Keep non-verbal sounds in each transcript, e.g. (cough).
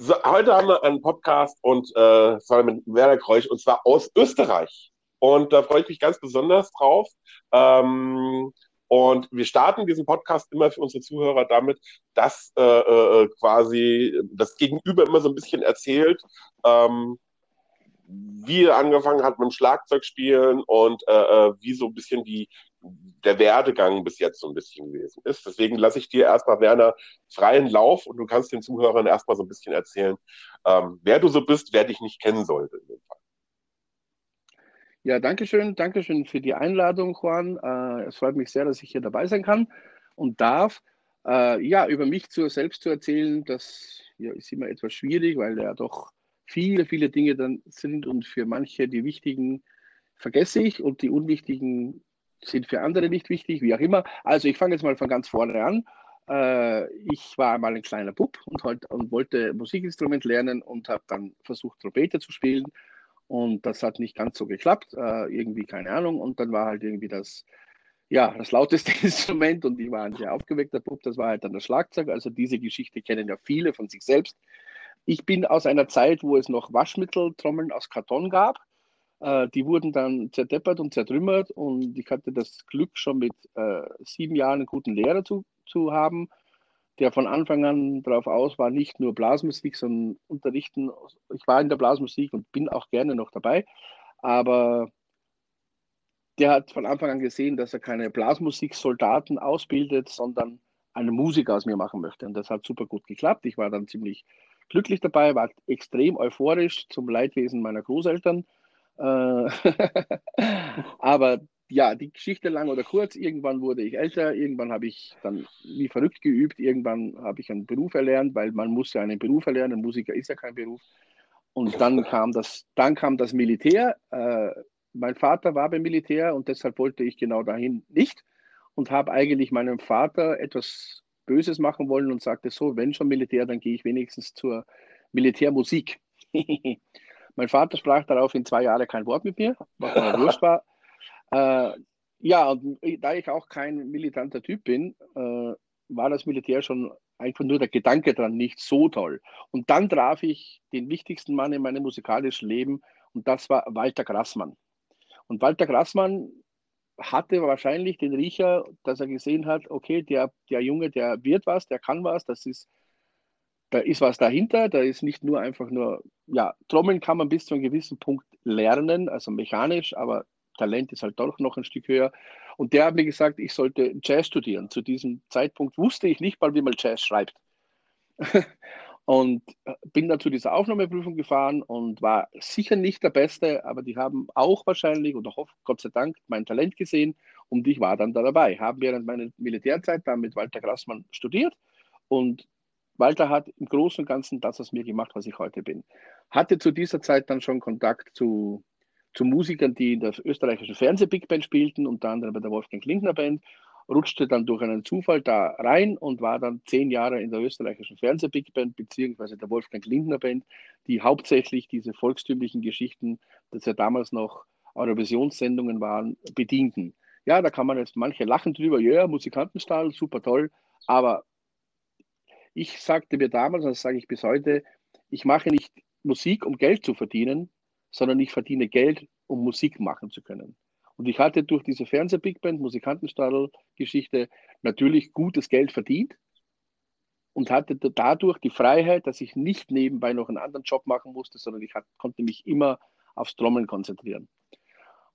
So, heute haben wir einen Podcast und äh, zwar mit Werner Kreuch und zwar aus Österreich. Und da freue ich mich ganz besonders drauf. Ähm, und wir starten diesen Podcast immer für unsere Zuhörer damit, dass äh, äh, quasi das Gegenüber immer so ein bisschen erzählt, ähm, wie er angefangen hat mit dem Schlagzeugspielen und äh, äh, wie so ein bisschen die, der Werdegang bis jetzt so ein bisschen gewesen ist. Deswegen lasse ich dir erstmal, Werner, freien Lauf und du kannst den Zuhörern erstmal so ein bisschen erzählen, ähm, wer du so bist, wer dich nicht kennen sollte in dem Fall. Ja, danke schön. Danke schön für die Einladung, Juan. Äh, es freut mich sehr, dass ich hier dabei sein kann und darf. Äh, ja, über mich zu, selbst zu erzählen, das ja, ist immer etwas schwierig, weil ja doch viele, viele Dinge dann sind und für manche die wichtigen vergesse ich und die unwichtigen sind für andere nicht wichtig, wie auch immer. Also ich fange jetzt mal von ganz vorne an. Äh, ich war einmal ein kleiner Bub und, halt, und wollte Musikinstrument lernen und habe dann versucht, Trompete zu spielen. Und das hat nicht ganz so geklappt, äh, irgendwie keine Ahnung. Und dann war halt irgendwie das, ja, das lauteste (laughs) Instrument und ich war ein sehr aufgeweckter Bub, das war halt dann das Schlagzeug. Also diese Geschichte kennen ja viele von sich selbst. Ich bin aus einer Zeit, wo es noch Waschmitteltrommeln aus Karton gab. Äh, die wurden dann zerdeppert und zertrümmert und ich hatte das Glück, schon mit äh, sieben Jahren einen guten Lehrer zu, zu haben, der von Anfang an darauf aus war, nicht nur Blasmusik, sondern unterrichten. Ich war in der Blasmusik und bin auch gerne noch dabei, aber der hat von Anfang an gesehen, dass er keine Blasmusiksoldaten ausbildet, sondern einen Musiker aus mir machen möchte. Und das hat super gut geklappt. Ich war dann ziemlich glücklich dabei, war extrem euphorisch zum Leidwesen meiner Großeltern. Äh, (laughs) aber ja, die Geschichte lang oder kurz, irgendwann wurde ich älter, irgendwann habe ich dann wie verrückt geübt, irgendwann habe ich einen Beruf erlernt, weil man muss ja einen Beruf erlernen, ein Musiker ist ja kein Beruf. Und dann kam das, dann kam das Militär. Äh, mein Vater war beim Militär und deshalb wollte ich genau dahin nicht und habe eigentlich meinem Vater etwas Böses machen wollen und sagte so, wenn schon Militär, dann gehe ich wenigstens zur Militärmusik. (laughs) mein Vater sprach darauf in zwei Jahre kein Wort mit mir, was mir wurscht war. (laughs) Äh, ja, und da ich auch kein militanter Typ bin, äh, war das Militär schon einfach nur der Gedanke dran nicht so toll. Und dann traf ich den wichtigsten Mann in meinem musikalischen Leben und das war Walter Grassmann. Und Walter Grassmann hatte wahrscheinlich den Riecher, dass er gesehen hat, okay, der, der Junge, der wird was, der kann was, das ist, da ist was dahinter, da ist nicht nur einfach nur, ja, Trommeln kann man bis zu einem gewissen Punkt lernen, also mechanisch, aber Talent ist halt doch noch ein Stück höher. Und der hat mir gesagt, ich sollte Jazz studieren. Zu diesem Zeitpunkt wusste ich nicht mal, wie man Jazz schreibt. (laughs) Und äh, bin dann zu dieser Aufnahmeprüfung gefahren und war sicher nicht der Beste, aber die haben auch wahrscheinlich oder hoffe, Gott sei Dank mein Talent gesehen und ich war dann da dabei. Habe während meiner Militärzeit dann mit Walter Grassmann studiert und Walter hat im Großen und Ganzen das aus mir gemacht, was ich heute bin. Hatte zu dieser Zeit dann schon Kontakt zu, zu Musikern, die in der österreichischen Fernseh-Big Band spielten, unter anderem bei der Wolfgang Klingner Band rutschte dann durch einen Zufall da rein und war dann zehn Jahre in der österreichischen Fernseh-Big Band beziehungsweise der Wolfgang Lindner Band, die hauptsächlich diese volkstümlichen Geschichten, das ja damals noch Eurovisionssendungen waren, bedienten. Ja, da kann man jetzt manche lachen drüber, ja, Musikantenstall, super toll, aber ich sagte mir damals, und das sage ich bis heute, ich mache nicht Musik, um Geld zu verdienen, sondern ich verdiene Geld, um Musik machen zu können. Und ich hatte durch diese Fernseh-Big Band, Musikantenstadel-Geschichte natürlich gutes Geld verdient und hatte dadurch die Freiheit, dass ich nicht nebenbei noch einen anderen Job machen musste, sondern ich konnte mich immer aufs Trommeln konzentrieren.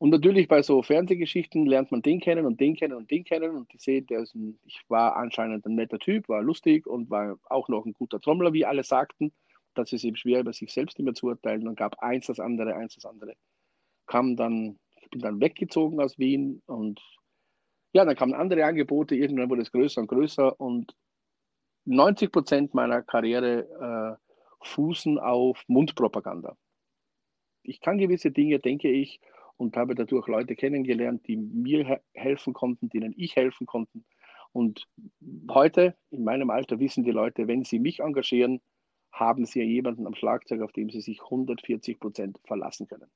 Und natürlich bei so Fernsehgeschichten lernt man den kennen und den kennen und den kennen und die sehen, der ein, ich war anscheinend ein netter Typ, war lustig und war auch noch ein guter Trommler, wie alle sagten. Das ist eben schwer, über sich selbst immer zu urteilen. Und gab eins das andere, eins das andere. Kam dann bin dann weggezogen aus Wien und ja, dann kamen andere Angebote, irgendwann wurde es größer und größer und 90 Prozent meiner Karriere äh, fußen auf Mundpropaganda. Ich kann gewisse Dinge, denke ich, und habe dadurch Leute kennengelernt, die mir he helfen konnten, denen ich helfen konnte. Und heute, in meinem Alter, wissen die Leute, wenn sie mich engagieren, haben sie jemanden am Schlagzeug, auf dem sie sich 140 Prozent verlassen können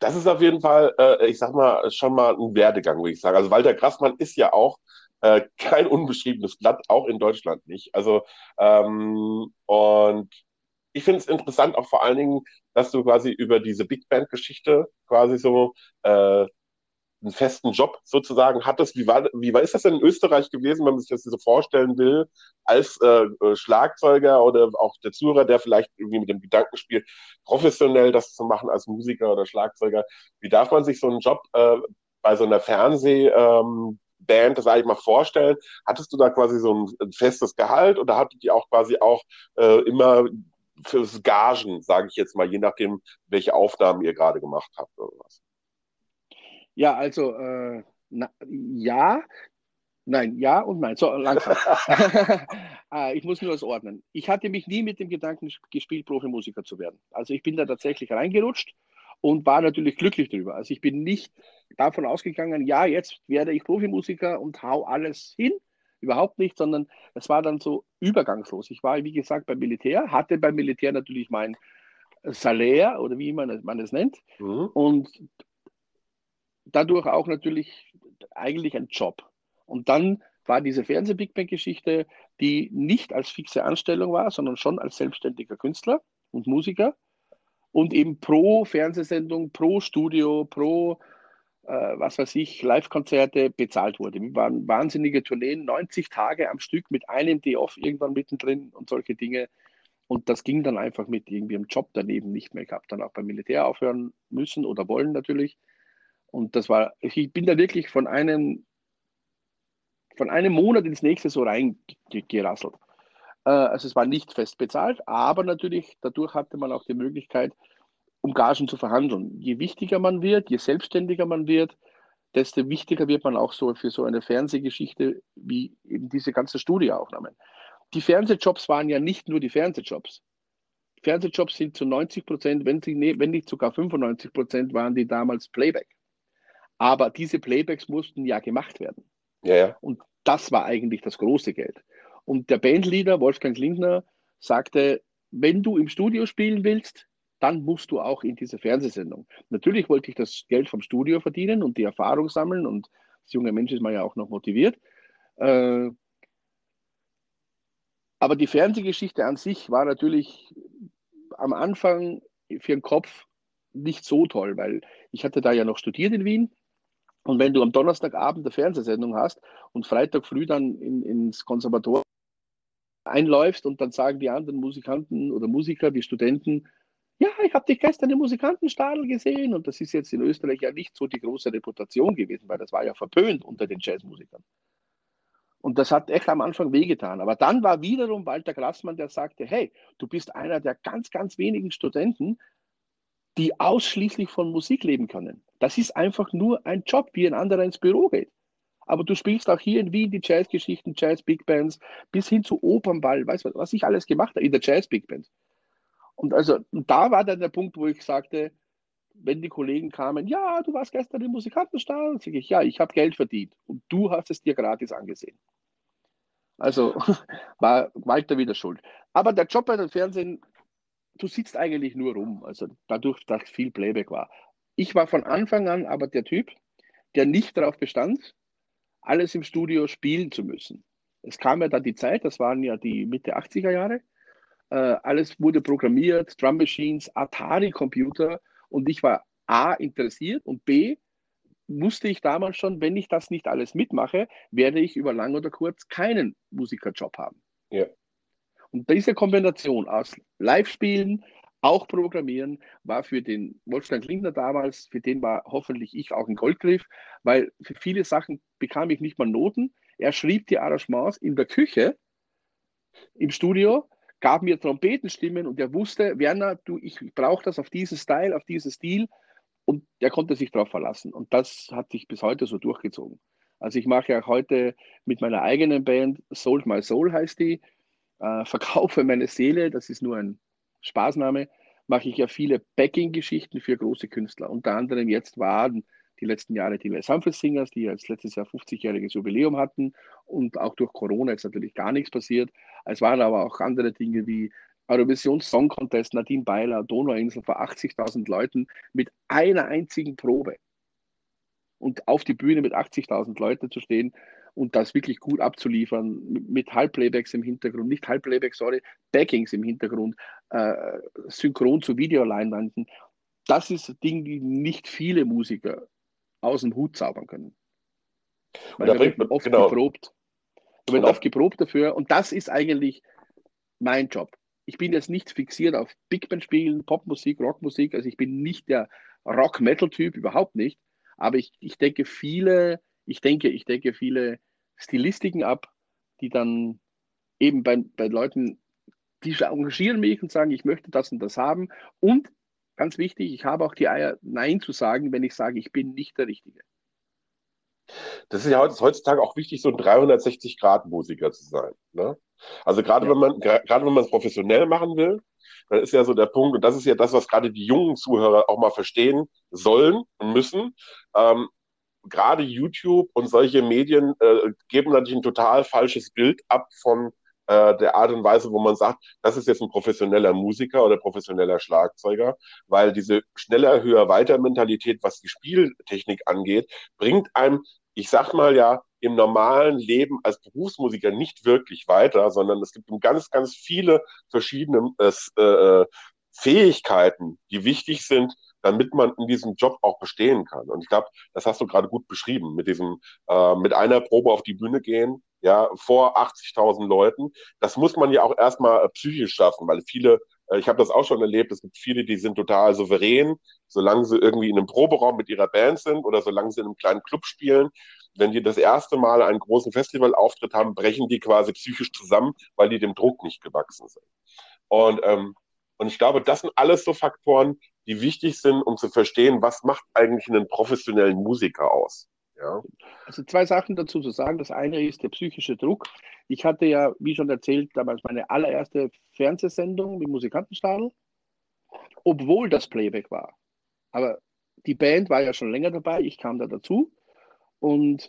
das ist auf jeden Fall, äh, ich sag mal, schon mal ein Werdegang, würde ich sagen. Also Walter Grassmann ist ja auch äh, kein unbeschriebenes Blatt, auch in Deutschland nicht. Also, ähm, und ich finde es interessant auch vor allen Dingen, dass du quasi über diese Big Band-Geschichte quasi so äh, einen festen Job sozusagen hattest. Wie war, wie war ist das denn in Österreich gewesen, wenn man sich das so vorstellen will, als äh, äh, Schlagzeuger oder auch der Zuhörer, der vielleicht irgendwie mit dem Gedanken spielt, professionell das zu machen als Musiker oder Schlagzeuger? Wie darf man sich so einen Job äh, bei so einer Fernsehband, ähm, sage ich mal, vorstellen? Hattest du da quasi so ein, ein festes Gehalt oder hattet ihr auch quasi auch äh, immer fürs Gagen, sage ich jetzt mal, je nachdem, welche Aufnahmen ihr gerade gemacht habt oder was? Ja, also äh, na, ja, nein, ja und nein. So langsam. Ah, (laughs) (laughs) ich muss nur das ordnen. Ich hatte mich nie mit dem Gedanken gespielt, Profimusiker zu werden. Also ich bin da tatsächlich reingerutscht und war natürlich glücklich darüber. Also ich bin nicht davon ausgegangen, ja, jetzt werde ich Profimusiker und hau alles hin. Überhaupt nicht, sondern es war dann so übergangslos. Ich war, wie gesagt, beim Militär, hatte beim Militär natürlich mein Salär oder wie man, man es nennt. Mhm. Und dadurch auch natürlich eigentlich ein Job. Und dann war diese Fernseh-Big Bang-Geschichte, die nicht als fixe Anstellung war, sondern schon als selbstständiger Künstler und Musiker und eben pro Fernsehsendung, pro Studio, pro was weiß ich, Live-Konzerte bezahlt wurde. Wir waren wahnsinnige Tourneen, 90 Tage am Stück mit einem Day-Off irgendwann mittendrin und solche Dinge. Und das ging dann einfach mit irgendwie einem Job daneben nicht mehr. Ich habe dann auch beim Militär aufhören müssen oder wollen natürlich. Und das war, ich bin da wirklich von einem, von einem Monat ins nächste so reingerasselt. Äh, also es war nicht fest bezahlt, aber natürlich dadurch hatte man auch die Möglichkeit, um Gagen zu verhandeln. Je wichtiger man wird, je selbstständiger man wird, desto wichtiger wird man auch so für so eine Fernsehgeschichte wie eben diese ganzen Studioaufnahmen. Die Fernsehjobs waren ja nicht nur die Fernsehjobs. Fernsehjobs sind zu 90 Prozent, wenn, wenn nicht sogar 95 Prozent, waren die damals Playback. Aber diese Playbacks mussten ja gemacht werden. Ja, ja. Und das war eigentlich das große Geld. Und der Bandleader Wolfgang Lindner sagte, wenn du im Studio spielen willst, dann musst du auch in diese Fernsehsendung. Natürlich wollte ich das Geld vom Studio verdienen und die Erfahrung sammeln und als junger Mensch ist man ja auch noch motiviert. Äh, aber die Fernsehgeschichte an sich war natürlich am Anfang für den Kopf nicht so toll, weil ich hatte da ja noch studiert in Wien und wenn du am Donnerstagabend eine Fernsehsendung hast und Freitag früh dann in, ins Konservatorium einläufst und dann sagen die anderen Musikanten oder Musiker, die Studenten, ja, ich habe dich gestern im Musikantenstadel gesehen und das ist jetzt in Österreich ja nicht so die große Reputation gewesen, weil das war ja verpönt unter den Jazzmusikern. Und das hat echt am Anfang wehgetan. Aber dann war wiederum Walter Grassmann, der sagte, hey, du bist einer der ganz, ganz wenigen Studenten, die ausschließlich von Musik leben können. Das ist einfach nur ein Job, wie ein anderer ins Büro geht. Aber du spielst auch hier in Wien die Jazzgeschichten, Jazz-Big Bands, bis hin zu Opernball, weißt du, was ich alles gemacht habe in der Jazz-Big Band. Und also da war dann der Punkt, wo ich sagte, wenn die Kollegen kamen, ja, du warst gestern im Musikantenstall, sage ich, ja, ich habe Geld verdient und du hast es dir gratis angesehen. Also (laughs) war Walter wieder schuld. Aber der Job bei dem Fernsehen du sitzt eigentlich nur rum. Also dadurch, dass viel Playback war. Ich war von Anfang an aber der Typ, der nicht darauf bestand, alles im Studio spielen zu müssen. Es kam ja dann die Zeit, das waren ja die Mitte 80er Jahre. Äh, alles wurde programmiert, Drum Machines, Atari-Computer und ich war A interessiert und B wusste ich damals schon, wenn ich das nicht alles mitmache, werde ich über lang oder kurz keinen Musikerjob haben. Ja. Und diese Kombination aus Live-Spielen, auch Programmieren, war für den Wolfgang Lindner damals, für den war hoffentlich ich auch ein Goldgriff, weil für viele Sachen bekam ich nicht mal Noten. Er schrieb die Arrangements in der Küche, im Studio, gab mir Trompetenstimmen und er wusste, Werner, du, ich brauche das auf diesen Style, auf diesen Stil und er konnte sich darauf verlassen. Und das hat sich bis heute so durchgezogen. Also ich mache ja heute mit meiner eigenen Band, Sold My Soul heißt die, äh, verkaufe meine Seele, das ist nur ein Spaßname, mache ich ja viele Backing-Geschichten für große Künstler. Unter anderem jetzt waren die letzten Jahre die Les Humphrey Singers, die jetzt letztes Jahr 50-jähriges Jubiläum hatten und auch durch Corona ist natürlich gar nichts passiert. Es waren aber auch andere Dinge wie Eurovision Song Contest, Nadine Beiler, Donauinsel vor 80.000 Leuten mit einer einzigen Probe. Und auf die Bühne mit 80.000 Leuten zu stehen und das wirklich gut abzuliefern mit Halbplaybacks im Hintergrund, nicht Halbplaybacks, sorry, Backings im Hintergrund, äh, synchron zu Videoleinwanden. Das ist ein Ding, die nicht viele Musiker aus dem Hut zaubern können. Weil da, da wird man oft genau. geprobt. Da wird genau. oft geprobt dafür und das ist eigentlich mein Job. Ich bin jetzt nicht fixiert auf Big Band spielen, Popmusik, Rockmusik, also ich bin nicht der Rock-Metal-Typ, überhaupt nicht. Aber ich, ich denke viele, ich denke, ich denke viele Stilistiken ab, die dann eben bei, bei Leuten, die engagieren mich und sagen, ich möchte das und das haben. Und ganz wichtig, ich habe auch die Eier, Nein zu sagen, wenn ich sage, ich bin nicht der Richtige. Das ist ja heutzutage auch wichtig, so ein 360-Grad-Musiker zu sein. Ne? Also gerade ja. wenn man gerade wenn man es professionell machen will, dann ist ja so der Punkt, und das ist ja das, was gerade die jungen Zuhörer auch mal verstehen sollen und müssen. Ähm, gerade YouTube und solche Medien äh, geben natürlich ein total falsches Bild ab von äh, der Art und Weise, wo man sagt, das ist jetzt ein professioneller Musiker oder professioneller Schlagzeuger, weil diese schneller, höher, weiter Mentalität, was die Spieltechnik angeht, bringt einem, ich sag mal ja, im normalen Leben als Berufsmusiker nicht wirklich weiter, sondern es gibt ganz, ganz viele verschiedene äh, äh, Fähigkeiten, die wichtig sind, damit man in diesem Job auch bestehen kann. Und ich glaube, das hast du gerade gut beschrieben, mit diesem, äh, mit einer Probe auf die Bühne gehen, ja, vor 80.000 Leuten. Das muss man ja auch erstmal äh, psychisch schaffen, weil viele, äh, ich habe das auch schon erlebt, es gibt viele, die sind total souverän, solange sie irgendwie in einem Proberaum mit ihrer Band sind oder solange sie in einem kleinen Club spielen. Wenn die das erste Mal einen großen Festivalauftritt haben, brechen die quasi psychisch zusammen, weil die dem Druck nicht gewachsen sind. Und ähm, und ich glaube, das sind alles so Faktoren, die wichtig sind, um zu verstehen, was macht eigentlich einen professionellen Musiker aus. Ja. Also zwei Sachen dazu zu sagen. Das eine ist der psychische Druck. Ich hatte ja, wie schon erzählt, damals meine allererste Fernsehsendung mit Musikantenstadel, obwohl das Playback war. Aber die Band war ja schon länger dabei, ich kam da dazu und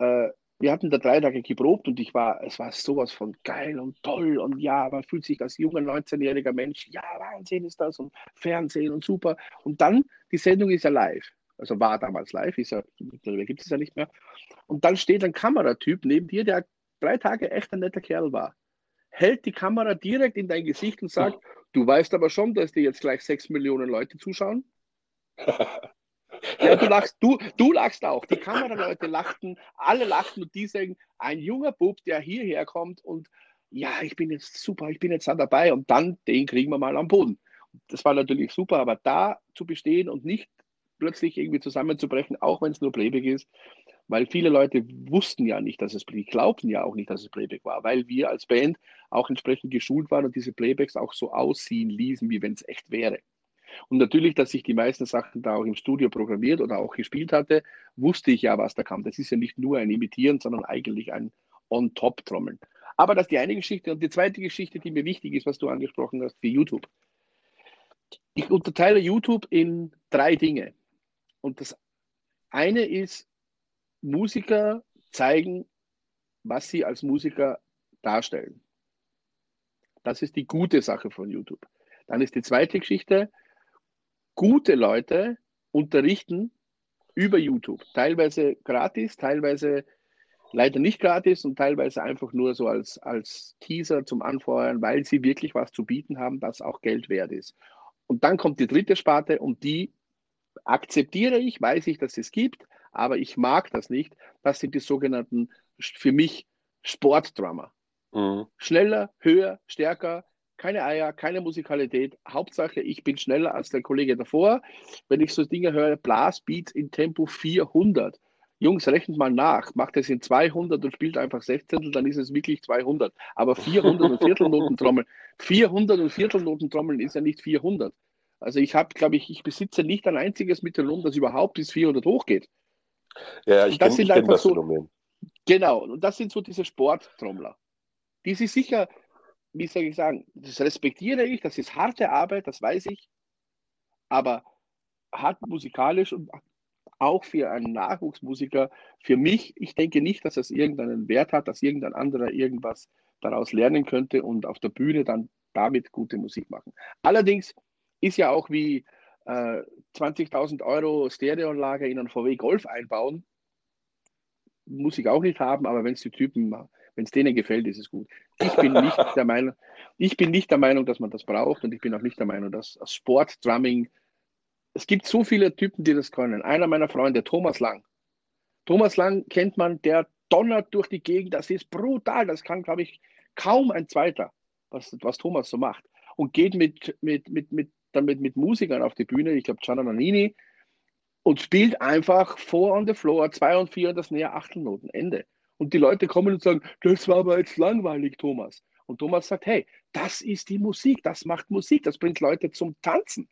äh, wir hatten da drei Tage geprobt und ich war, es war sowas von geil und toll und ja, man fühlt sich als junger 19-jähriger Mensch, ja, Wahnsinn ist das und Fernsehen und super. Und dann, die Sendung ist ja live, also war damals live, ist ja, gibt es ja nicht mehr. Und dann steht ein Kameratyp neben dir, der drei Tage echt ein netter Kerl war. Hält die Kamera direkt in dein Gesicht und sagt, (laughs) du weißt aber schon, dass dir jetzt gleich sechs Millionen Leute zuschauen. (laughs) Ja, du lachst, du, du lachst auch. Die Kameraleute lachten, alle lachten und die sagen, ein junger Bub, der hierher kommt und ja, ich bin jetzt super, ich bin jetzt da dabei und dann den kriegen wir mal am Boden. Das war natürlich super, aber da zu bestehen und nicht plötzlich irgendwie zusammenzubrechen, auch wenn es nur Playback ist, weil viele Leute wussten ja nicht, dass es Playback, glaubten ja auch nicht, dass es Playback war, weil wir als Band auch entsprechend geschult waren und diese Playbacks auch so aussehen ließen, wie wenn es echt wäre. Und natürlich, dass ich die meisten Sachen da auch im Studio programmiert oder auch gespielt hatte, wusste ich ja, was da kam. Das ist ja nicht nur ein Imitieren, sondern eigentlich ein On-Top-Trommeln. Aber das ist die eine Geschichte. Und die zweite Geschichte, die mir wichtig ist, was du angesprochen hast, für YouTube. Ich unterteile YouTube in drei Dinge. Und das eine ist, Musiker zeigen, was sie als Musiker darstellen. Das ist die gute Sache von YouTube. Dann ist die zweite Geschichte, gute Leute unterrichten über YouTube. Teilweise gratis, teilweise leider nicht gratis und teilweise einfach nur so als, als Teaser zum Anfeuern, weil sie wirklich was zu bieten haben, was auch Geld wert ist. Und dann kommt die dritte Sparte und die akzeptiere ich, weiß ich, dass es gibt, aber ich mag das nicht. Das sind die sogenannten, für mich, Sportdrama. Mhm. Schneller, höher, stärker, keine Eier, keine Musikalität. Hauptsache, ich bin schneller als der Kollege davor. Wenn ich so Dinge höre, Blastbeats in Tempo 400. Jungs, rechnet mal nach, macht es in 200 und spielt einfach 16, dann ist es wirklich 200. Aber 400 und Viertelnoten trommeln, 400 (laughs) und Viertelnoten trommeln ist ja nicht 400. Also ich habe, glaube ich, ich besitze nicht ein einziges Metronom, das überhaupt bis 400 hochgeht. Ja, ich kenne kenn das so, Phänomen. Genau, und das sind so diese Sporttrommler. Die sich sicher wie soll ich sagen, das respektiere ich, das ist harte Arbeit, das weiß ich, aber hart musikalisch und auch für einen Nachwuchsmusiker, für mich, ich denke nicht, dass es irgendeinen Wert hat, dass irgendein anderer irgendwas daraus lernen könnte und auf der Bühne dann damit gute Musik machen. Allerdings ist ja auch wie äh, 20.000 Euro Stereoanlage in einen VW Golf einbauen, muss ich auch nicht haben, aber wenn es die Typen, wenn es denen gefällt, ist es gut. Ich bin nicht der Meinung, ich bin nicht der Meinung, dass man das braucht und ich bin auch nicht der Meinung, dass Sportdrumming, es gibt so viele Typen, die das können. Einer meiner Freunde, Thomas Lang. Thomas Lang kennt man, der donnert durch die Gegend, das ist brutal, das kann, glaube ich, kaum ein Zweiter, was, was Thomas so macht. Und geht mit, mit, mit, mit, damit mit Musikern auf die Bühne, ich glaube Gianna Nannini, und spielt einfach Four on the Floor, zwei und vier und das näher Achtelnoten, Ende. Und die Leute kommen und sagen, das war aber jetzt langweilig, Thomas. Und Thomas sagt, hey, das ist die Musik, das macht Musik, das bringt Leute zum Tanzen.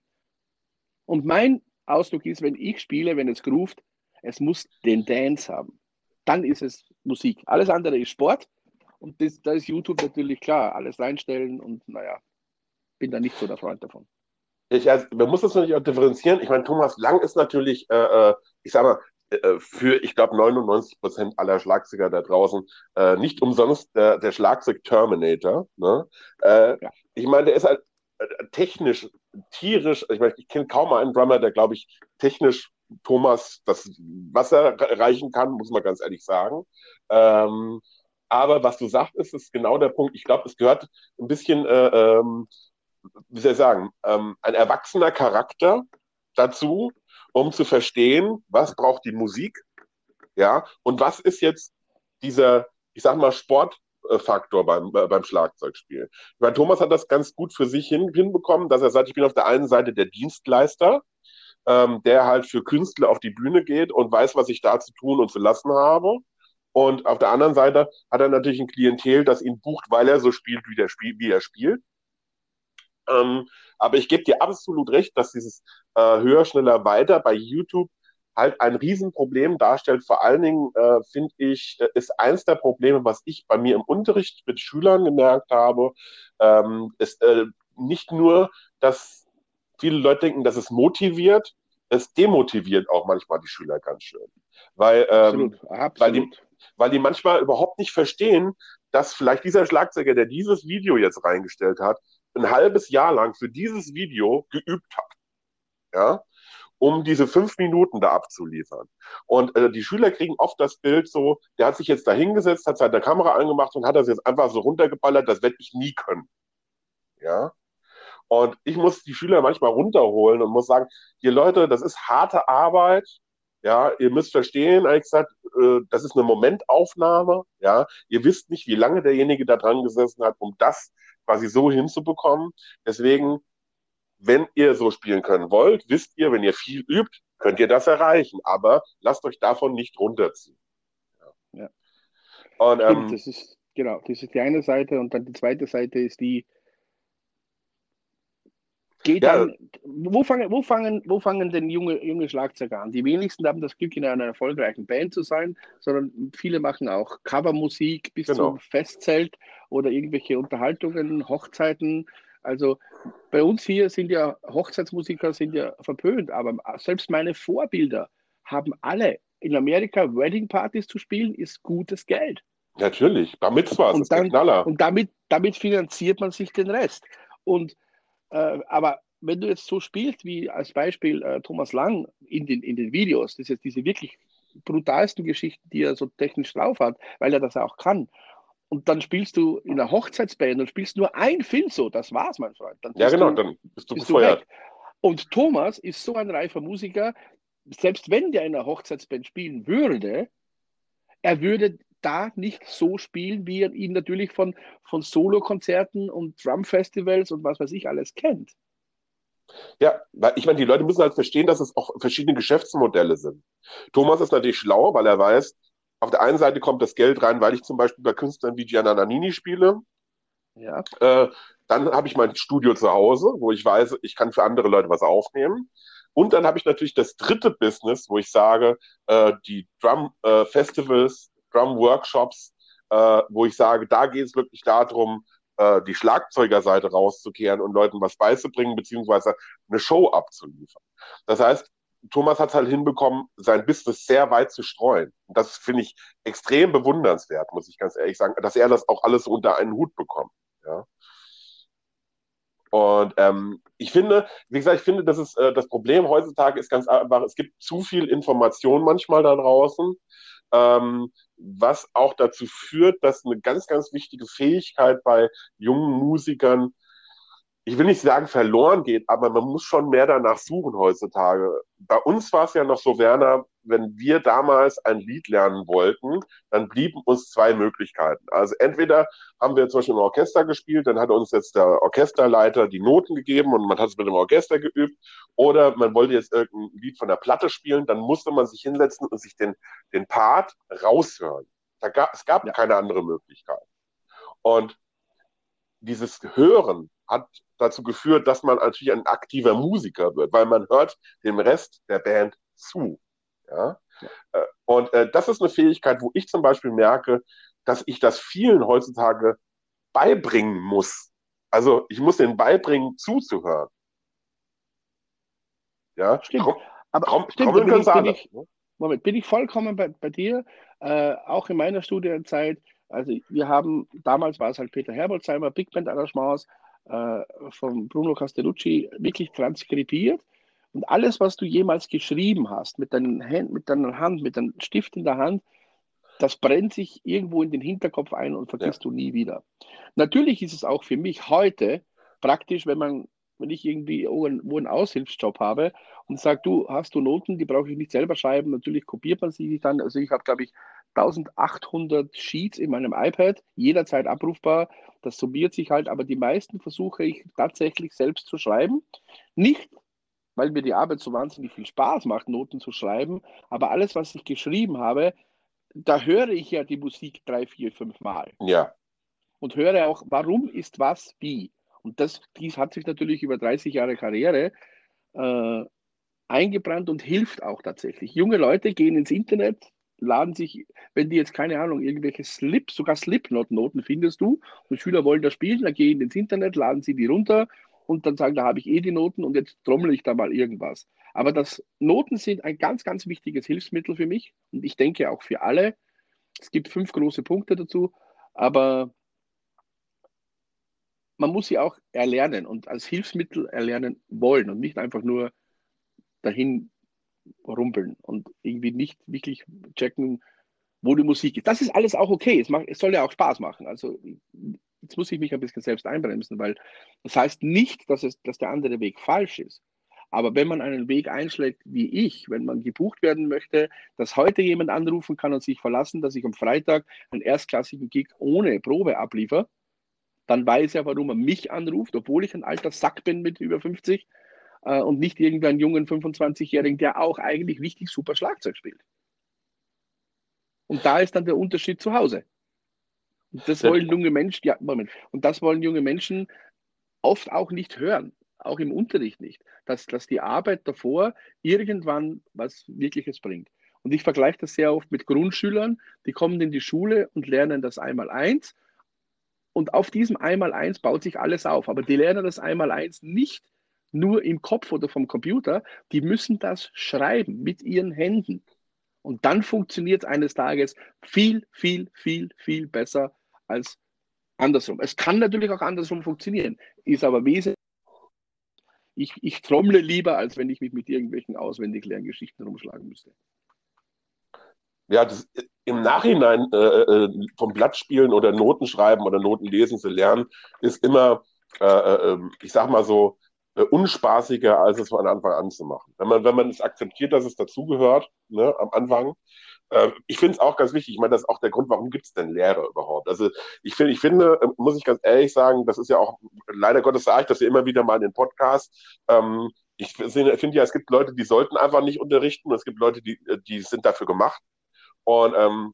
Und mein Ausdruck ist, wenn ich spiele, wenn es groovt, es muss den Dance haben. Dann ist es Musik. Alles andere ist Sport. Und das, da ist YouTube natürlich klar, alles reinstellen und naja, bin da nicht so der Freund davon ich, also, man muss das natürlich auch differenzieren. Ich meine, Thomas Lang ist natürlich, äh, äh ich sag mal, äh, für, ich glaube, 99 Prozent aller Schlagzeuger da draußen äh, nicht umsonst der, der Schlagzeug-Terminator. Ne? Äh, ja. Ich meine, der ist halt äh, technisch, tierisch, ich meine, ich kenne kaum einen Drummer, der, glaube ich, technisch Thomas das Wasser erreichen kann, muss man ganz ehrlich sagen. Ähm, aber was du sagst, ist, ist genau der Punkt. Ich glaube, es gehört ein bisschen äh, ähm, wie soll ich sagen, ähm, ein erwachsener Charakter dazu, um zu verstehen, was braucht die Musik, ja, und was ist jetzt dieser, ich sag mal, Sportfaktor beim, äh, beim Schlagzeugspiel. Ich meine, Thomas hat das ganz gut für sich hin, hinbekommen, dass er sagt, ich bin auf der einen Seite der Dienstleister, ähm, der halt für Künstler auf die Bühne geht und weiß, was ich da zu tun und zu lassen habe. Und auf der anderen Seite hat er natürlich ein Klientel, das ihn bucht, weil er so spielt, wie, der Spiel, wie er spielt. Ähm, aber ich gebe dir absolut recht, dass dieses äh, höher, schneller, weiter bei YouTube halt ein Riesenproblem darstellt. Vor allen Dingen äh, finde ich, äh, ist eins der Probleme, was ich bei mir im Unterricht mit Schülern gemerkt habe, ähm, ist äh, nicht nur, dass viele Leute denken, dass es motiviert, es demotiviert auch manchmal die Schüler ganz schön. Weil, ähm, absolut, absolut. Weil, die, weil die manchmal überhaupt nicht verstehen, dass vielleicht dieser Schlagzeuger, der dieses Video jetzt reingestellt hat, ein halbes Jahr lang für dieses Video geübt hat. Ja, um diese fünf Minuten da abzuliefern. Und äh, die Schüler kriegen oft das Bild so, der hat sich jetzt da hingesetzt, hat seine Kamera angemacht und hat das jetzt einfach so runtergeballert, das werde ich nie können. Ja. Und ich muss die Schüler manchmal runterholen und muss sagen, hier Leute, das ist harte Arbeit. Ja, ihr müsst verstehen, ehrlich gesagt, äh, das ist eine Momentaufnahme. Ja, ihr wisst nicht, wie lange derjenige da dran gesessen hat, um das quasi so hinzubekommen. Deswegen, wenn ihr so spielen können wollt, wisst ihr, wenn ihr viel übt, könnt ihr das erreichen. Aber lasst euch davon nicht runterziehen. Ja. ja. Und, ähm, das ist, genau, das ist die eine Seite und dann die zweite Seite ist die, Geht ja. dann, wo, fangen, wo, fangen, wo fangen denn junge, junge Schlagzeuger an? Die wenigsten haben das Glück, in einer erfolgreichen Band zu sein, sondern viele machen auch Covermusik bis genau. zum Festzelt oder irgendwelche Unterhaltungen, Hochzeiten. Also bei uns hier sind ja Hochzeitsmusiker sind ja verpönt, aber selbst meine Vorbilder haben alle in Amerika Wedding-Partys zu spielen, ist gutes Geld. Natürlich, damit war es dann, Knaller. Und damit, damit finanziert man sich den Rest. Und äh, aber wenn du jetzt so spielst, wie als Beispiel äh, Thomas Lang in den, in den Videos, das ist jetzt diese wirklich brutalsten Geschichten, die er so technisch drauf hat, weil er das auch kann. Und dann spielst du in einer Hochzeitsband und spielst nur ein Film so, das war's, mein Freund. ja, genau, du, dann bist du bist. Du und Thomas ist so ein reifer Musiker, selbst wenn der in einer Hochzeitsband spielen würde, er würde da nicht so spielen, wie er ihn natürlich von, von Solo-Konzerten und Drum-Festivals und was weiß ich alles kennt. Ja, weil ich meine, die Leute müssen halt verstehen, dass es auch verschiedene Geschäftsmodelle sind. Thomas ist natürlich schlau, weil er weiß, auf der einen Seite kommt das Geld rein, weil ich zum Beispiel bei Künstlern wie Gianna Nannini spiele. Ja. Äh, dann habe ich mein Studio zu Hause, wo ich weiß, ich kann für andere Leute was aufnehmen. Und dann habe ich natürlich das dritte Business, wo ich sage, äh, die Drum-Festivals, äh, Drum-Workshops, äh, wo ich sage, da geht es wirklich darum, äh, die Schlagzeugerseite rauszukehren und Leuten was beizubringen, beziehungsweise eine Show abzuliefern. Das heißt, Thomas hat es halt hinbekommen, sein Business sehr weit zu streuen. Und das finde ich extrem bewundernswert, muss ich ganz ehrlich sagen, dass er das auch alles unter einen Hut bekommt. Ja. Und ähm, ich finde, wie gesagt, ich finde, das ist äh, das Problem heutzutage ist ganz einfach, es gibt zu viel Information manchmal da draußen ähm, was auch dazu führt, dass eine ganz, ganz wichtige Fähigkeit bei jungen Musikern ich will nicht sagen verloren geht, aber man muss schon mehr danach suchen heutzutage. Bei uns war es ja noch so, Werner, wenn wir damals ein Lied lernen wollten, dann blieben uns zwei Möglichkeiten. Also entweder haben wir zum Beispiel im Orchester gespielt, dann hat uns jetzt der Orchesterleiter die Noten gegeben und man hat es mit dem Orchester geübt, oder man wollte jetzt irgendein Lied von der Platte spielen, dann musste man sich hinsetzen und sich den, den Part raushören. Da gab, es gab ja. keine andere Möglichkeit. Und dieses Hören hat dazu geführt, dass man natürlich ein aktiver Musiker wird, weil man hört dem Rest der Band zu. Ja? ja. Äh, und äh, das ist eine Fähigkeit, wo ich zum Beispiel merke, dass ich das vielen heutzutage beibringen muss. Also ich muss denen beibringen, zuzuhören. Ja, stimmt. Komm, Aber komm, stimmt, bin ich, bin ich? Moment, bin ich vollkommen bei, bei dir, äh, auch in meiner Studienzeit. Also wir haben, damals war es halt Peter Herbolzheimer, Big Band Arrangements, äh, von Bruno Castellucci wirklich transkribiert. Und alles, was du jemals geschrieben hast, mit, deinen Händen, mit deiner Hand, mit deinem Stift in der Hand, das brennt sich irgendwo in den Hinterkopf ein und vergisst ja. du nie wieder. Natürlich ist es auch für mich heute praktisch, wenn man, wenn ich irgendwie wo einen Aushilfsjob habe und sage, du hast du Noten, die brauche ich nicht selber schreiben. Natürlich kopiert man sie dann. Also ich habe, glaube ich, 1800 Sheets in meinem iPad, jederzeit abrufbar. Das summiert sich halt, aber die meisten versuche ich tatsächlich selbst zu schreiben. Nicht, weil mir die Arbeit so wahnsinnig viel Spaß macht, Noten zu schreiben, aber alles, was ich geschrieben habe, da höre ich ja die Musik drei, vier, fünf Mal. Ja. Und höre auch, warum ist was wie. Und das dies hat sich natürlich über 30 Jahre Karriere äh, eingebrannt und hilft auch tatsächlich. Junge Leute gehen ins Internet, laden sich, wenn die jetzt keine Ahnung, irgendwelche Slip, sogar Slipknot-Noten findest du und Schüler wollen das spielen, dann gehen ins Internet, laden sie die runter und dann sagen, da habe ich eh die Noten und jetzt trommel ich da mal irgendwas. Aber das Noten sind ein ganz, ganz wichtiges Hilfsmittel für mich und ich denke auch für alle. Es gibt fünf große Punkte dazu, aber man muss sie auch erlernen und als Hilfsmittel erlernen wollen und nicht einfach nur dahin rumpeln und irgendwie nicht wirklich checken, wo die Musik ist. Das ist alles auch okay. Es, macht, es soll ja auch Spaß machen. Also jetzt muss ich mich ein bisschen selbst einbremsen, weil das heißt nicht, dass, es, dass der andere Weg falsch ist. Aber wenn man einen Weg einschlägt wie ich, wenn man gebucht werden möchte, dass heute jemand anrufen kann und sich verlassen, dass ich am Freitag einen erstklassigen Gig ohne Probe abliefere, dann weiß er, warum er mich anruft, obwohl ich ein alter Sack bin mit über 50 äh, und nicht irgendeinen jungen 25-Jährigen, der auch eigentlich richtig super Schlagzeug spielt. Und da ist dann der Unterschied zu Hause. Und das wollen junge Menschen, ja, Moment, und das wollen junge Menschen oft auch nicht hören, auch im Unterricht nicht, dass, dass die Arbeit davor irgendwann was Wirkliches bringt. Und ich vergleiche das sehr oft mit Grundschülern, die kommen in die Schule und lernen das einmal eins. Und auf diesem einmal eins baut sich alles auf. Aber die lernen das einmal eins nicht nur im Kopf oder vom Computer, die müssen das schreiben mit ihren Händen. Und dann funktioniert es eines Tages viel, viel, viel, viel besser als andersrum. Es kann natürlich auch andersrum funktionieren, ist aber wesentlich. Ich, ich trommle lieber, als wenn ich mich mit irgendwelchen auswendig leeren Geschichten rumschlagen müsste. Ja, das, im Nachhinein äh, äh, vom Blattspielen oder Notenschreiben oder Notenlesen zu lernen, ist immer, äh, äh ähm, ich sag mal so, äh, unspaßiger, als es von Anfang an zu machen. Wenn man, wenn man es akzeptiert, dass es dazugehört, ne, am Anfang. Äh, ich finde es auch ganz wichtig, ich meine, das ist auch der Grund, warum gibt es denn Lehre überhaupt? Also ich finde, ich finde, äh, muss ich ganz ehrlich sagen, das ist ja auch, leider Gottes sage ich das ja immer wieder mal in den Podcast, ähm, ich finde ja, es gibt Leute, die sollten einfach nicht unterrichten und es gibt Leute, die, äh, die sind dafür gemacht. Und ähm,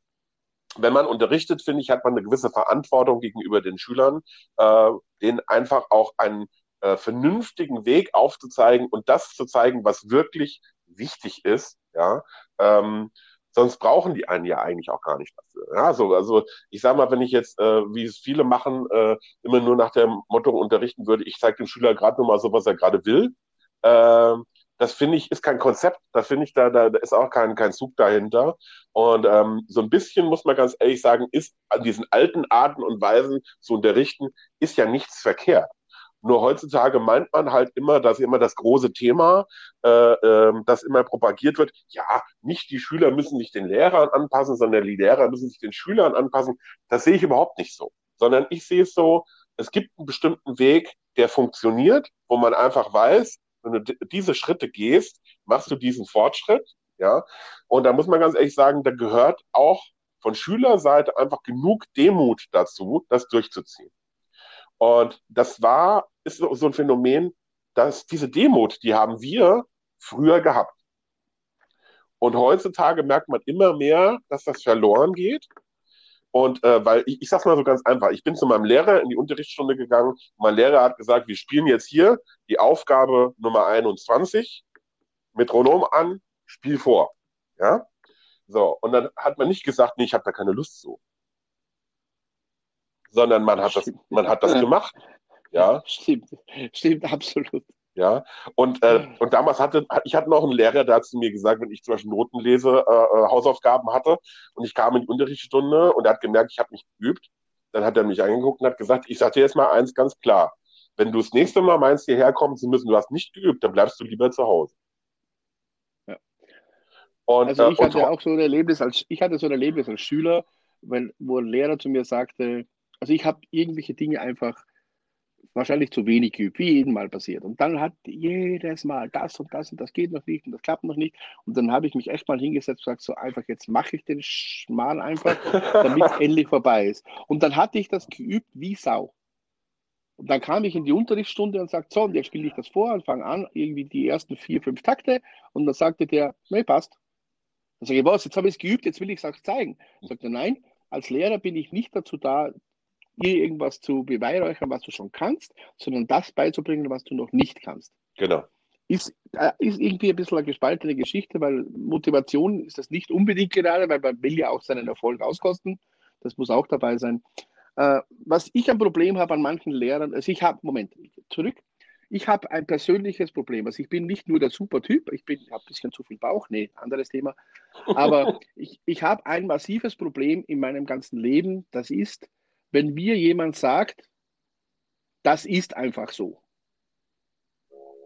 wenn man unterrichtet, finde ich, hat man eine gewisse Verantwortung gegenüber den Schülern, äh, denen einfach auch einen äh, vernünftigen Weg aufzuzeigen und das zu zeigen, was wirklich wichtig ist, ja, ähm, sonst brauchen die einen ja eigentlich auch gar nicht dafür. Ja, so, also ich sage mal, wenn ich jetzt, äh, wie es viele machen, äh, immer nur nach dem Motto unterrichten würde, ich zeige dem Schüler gerade nur mal so, was er gerade will, äh, das finde ich, ist kein Konzept. Da finde ich, da, da, da ist auch kein, kein Zug dahinter. Und ähm, so ein bisschen, muss man ganz ehrlich sagen, ist an diesen alten Arten und Weisen zu unterrichten, ist ja nichts verkehrt. Nur heutzutage meint man halt immer, dass immer das große Thema, äh, äh, das immer propagiert wird, ja, nicht die Schüler müssen sich den Lehrern anpassen, sondern die Lehrer müssen sich den Schülern anpassen. Das sehe ich überhaupt nicht so. Sondern ich sehe es so, es gibt einen bestimmten Weg, der funktioniert, wo man einfach weiß, wenn du diese Schritte gehst, machst du diesen Fortschritt. Ja, und da muss man ganz ehrlich sagen, da gehört auch von Schülerseite einfach genug Demut dazu, das durchzuziehen. Und das war, ist so ein Phänomen, dass diese Demut, die haben wir früher gehabt. Und heutzutage merkt man immer mehr, dass das verloren geht. Und äh, weil ich, ich sag's mal so ganz einfach, ich bin zu meinem Lehrer in die Unterrichtsstunde gegangen. Mein Lehrer hat gesagt, wir spielen jetzt hier die Aufgabe Nummer 21, Metronom an, Spiel vor. Ja? So, und dann hat man nicht gesagt, nee, ich habe da keine Lust zu. Sondern man hat das, man hat das gemacht. Ja. Stimmt, stimmt, absolut. Ja, und, äh, und damals hatte ich hatte noch einen Lehrer, der hat zu mir gesagt, wenn ich zum Beispiel Noten lese, äh, äh, Hausaufgaben hatte und ich kam in die Unterrichtsstunde und er hat gemerkt, ich habe nicht geübt, dann hat er mich angeguckt und hat gesagt, ich sage dir jetzt mal eins ganz klar, wenn du das nächste Mal meinst, hierher kommen zu müssen, du hast nicht geübt, dann bleibst du lieber zu Hause. Ja. Und, also ich äh, hatte auch so ein Erlebnis als ich hatte so ein Erlebnis als Schüler, wenn, wo ein Lehrer zu mir sagte, also ich habe irgendwelche Dinge einfach wahrscheinlich zu wenig geübt, wie jedem Mal passiert. Und dann hat jedes Mal das und das und das geht noch nicht und das klappt noch nicht. Und dann habe ich mich echt mal hingesetzt und gesagt, so einfach, jetzt mache ich den Schmal einfach, damit es (laughs) endlich vorbei ist. Und dann hatte ich das geübt wie Sau. Und dann kam ich in die Unterrichtsstunde und sagte, so, und jetzt spiele ich das vor und fange an, irgendwie die ersten vier, fünf Takte. Und dann sagte der, nee, passt. Dann sage ich, was, jetzt habe ich es geübt, jetzt will ich es auch zeigen. Sagt er, nein, als Lehrer bin ich nicht dazu da, dir irgendwas zu beweihräuchern, was du schon kannst, sondern das beizubringen, was du noch nicht kannst. Genau. Ist, äh, ist irgendwie ein bisschen eine gespaltene Geschichte, weil Motivation ist das nicht unbedingt gerade, weil man will ja auch seinen Erfolg auskosten. Das muss auch dabei sein. Äh, was ich ein Problem habe an manchen Lehrern, also ich habe, Moment, zurück. Ich habe ein persönliches Problem. Also ich bin nicht nur der Supertyp, ich, ich habe ein bisschen zu viel Bauch, nee, anderes Thema. Aber (laughs) ich, ich habe ein massives Problem in meinem ganzen Leben, das ist, wenn mir jemand sagt, das ist einfach so.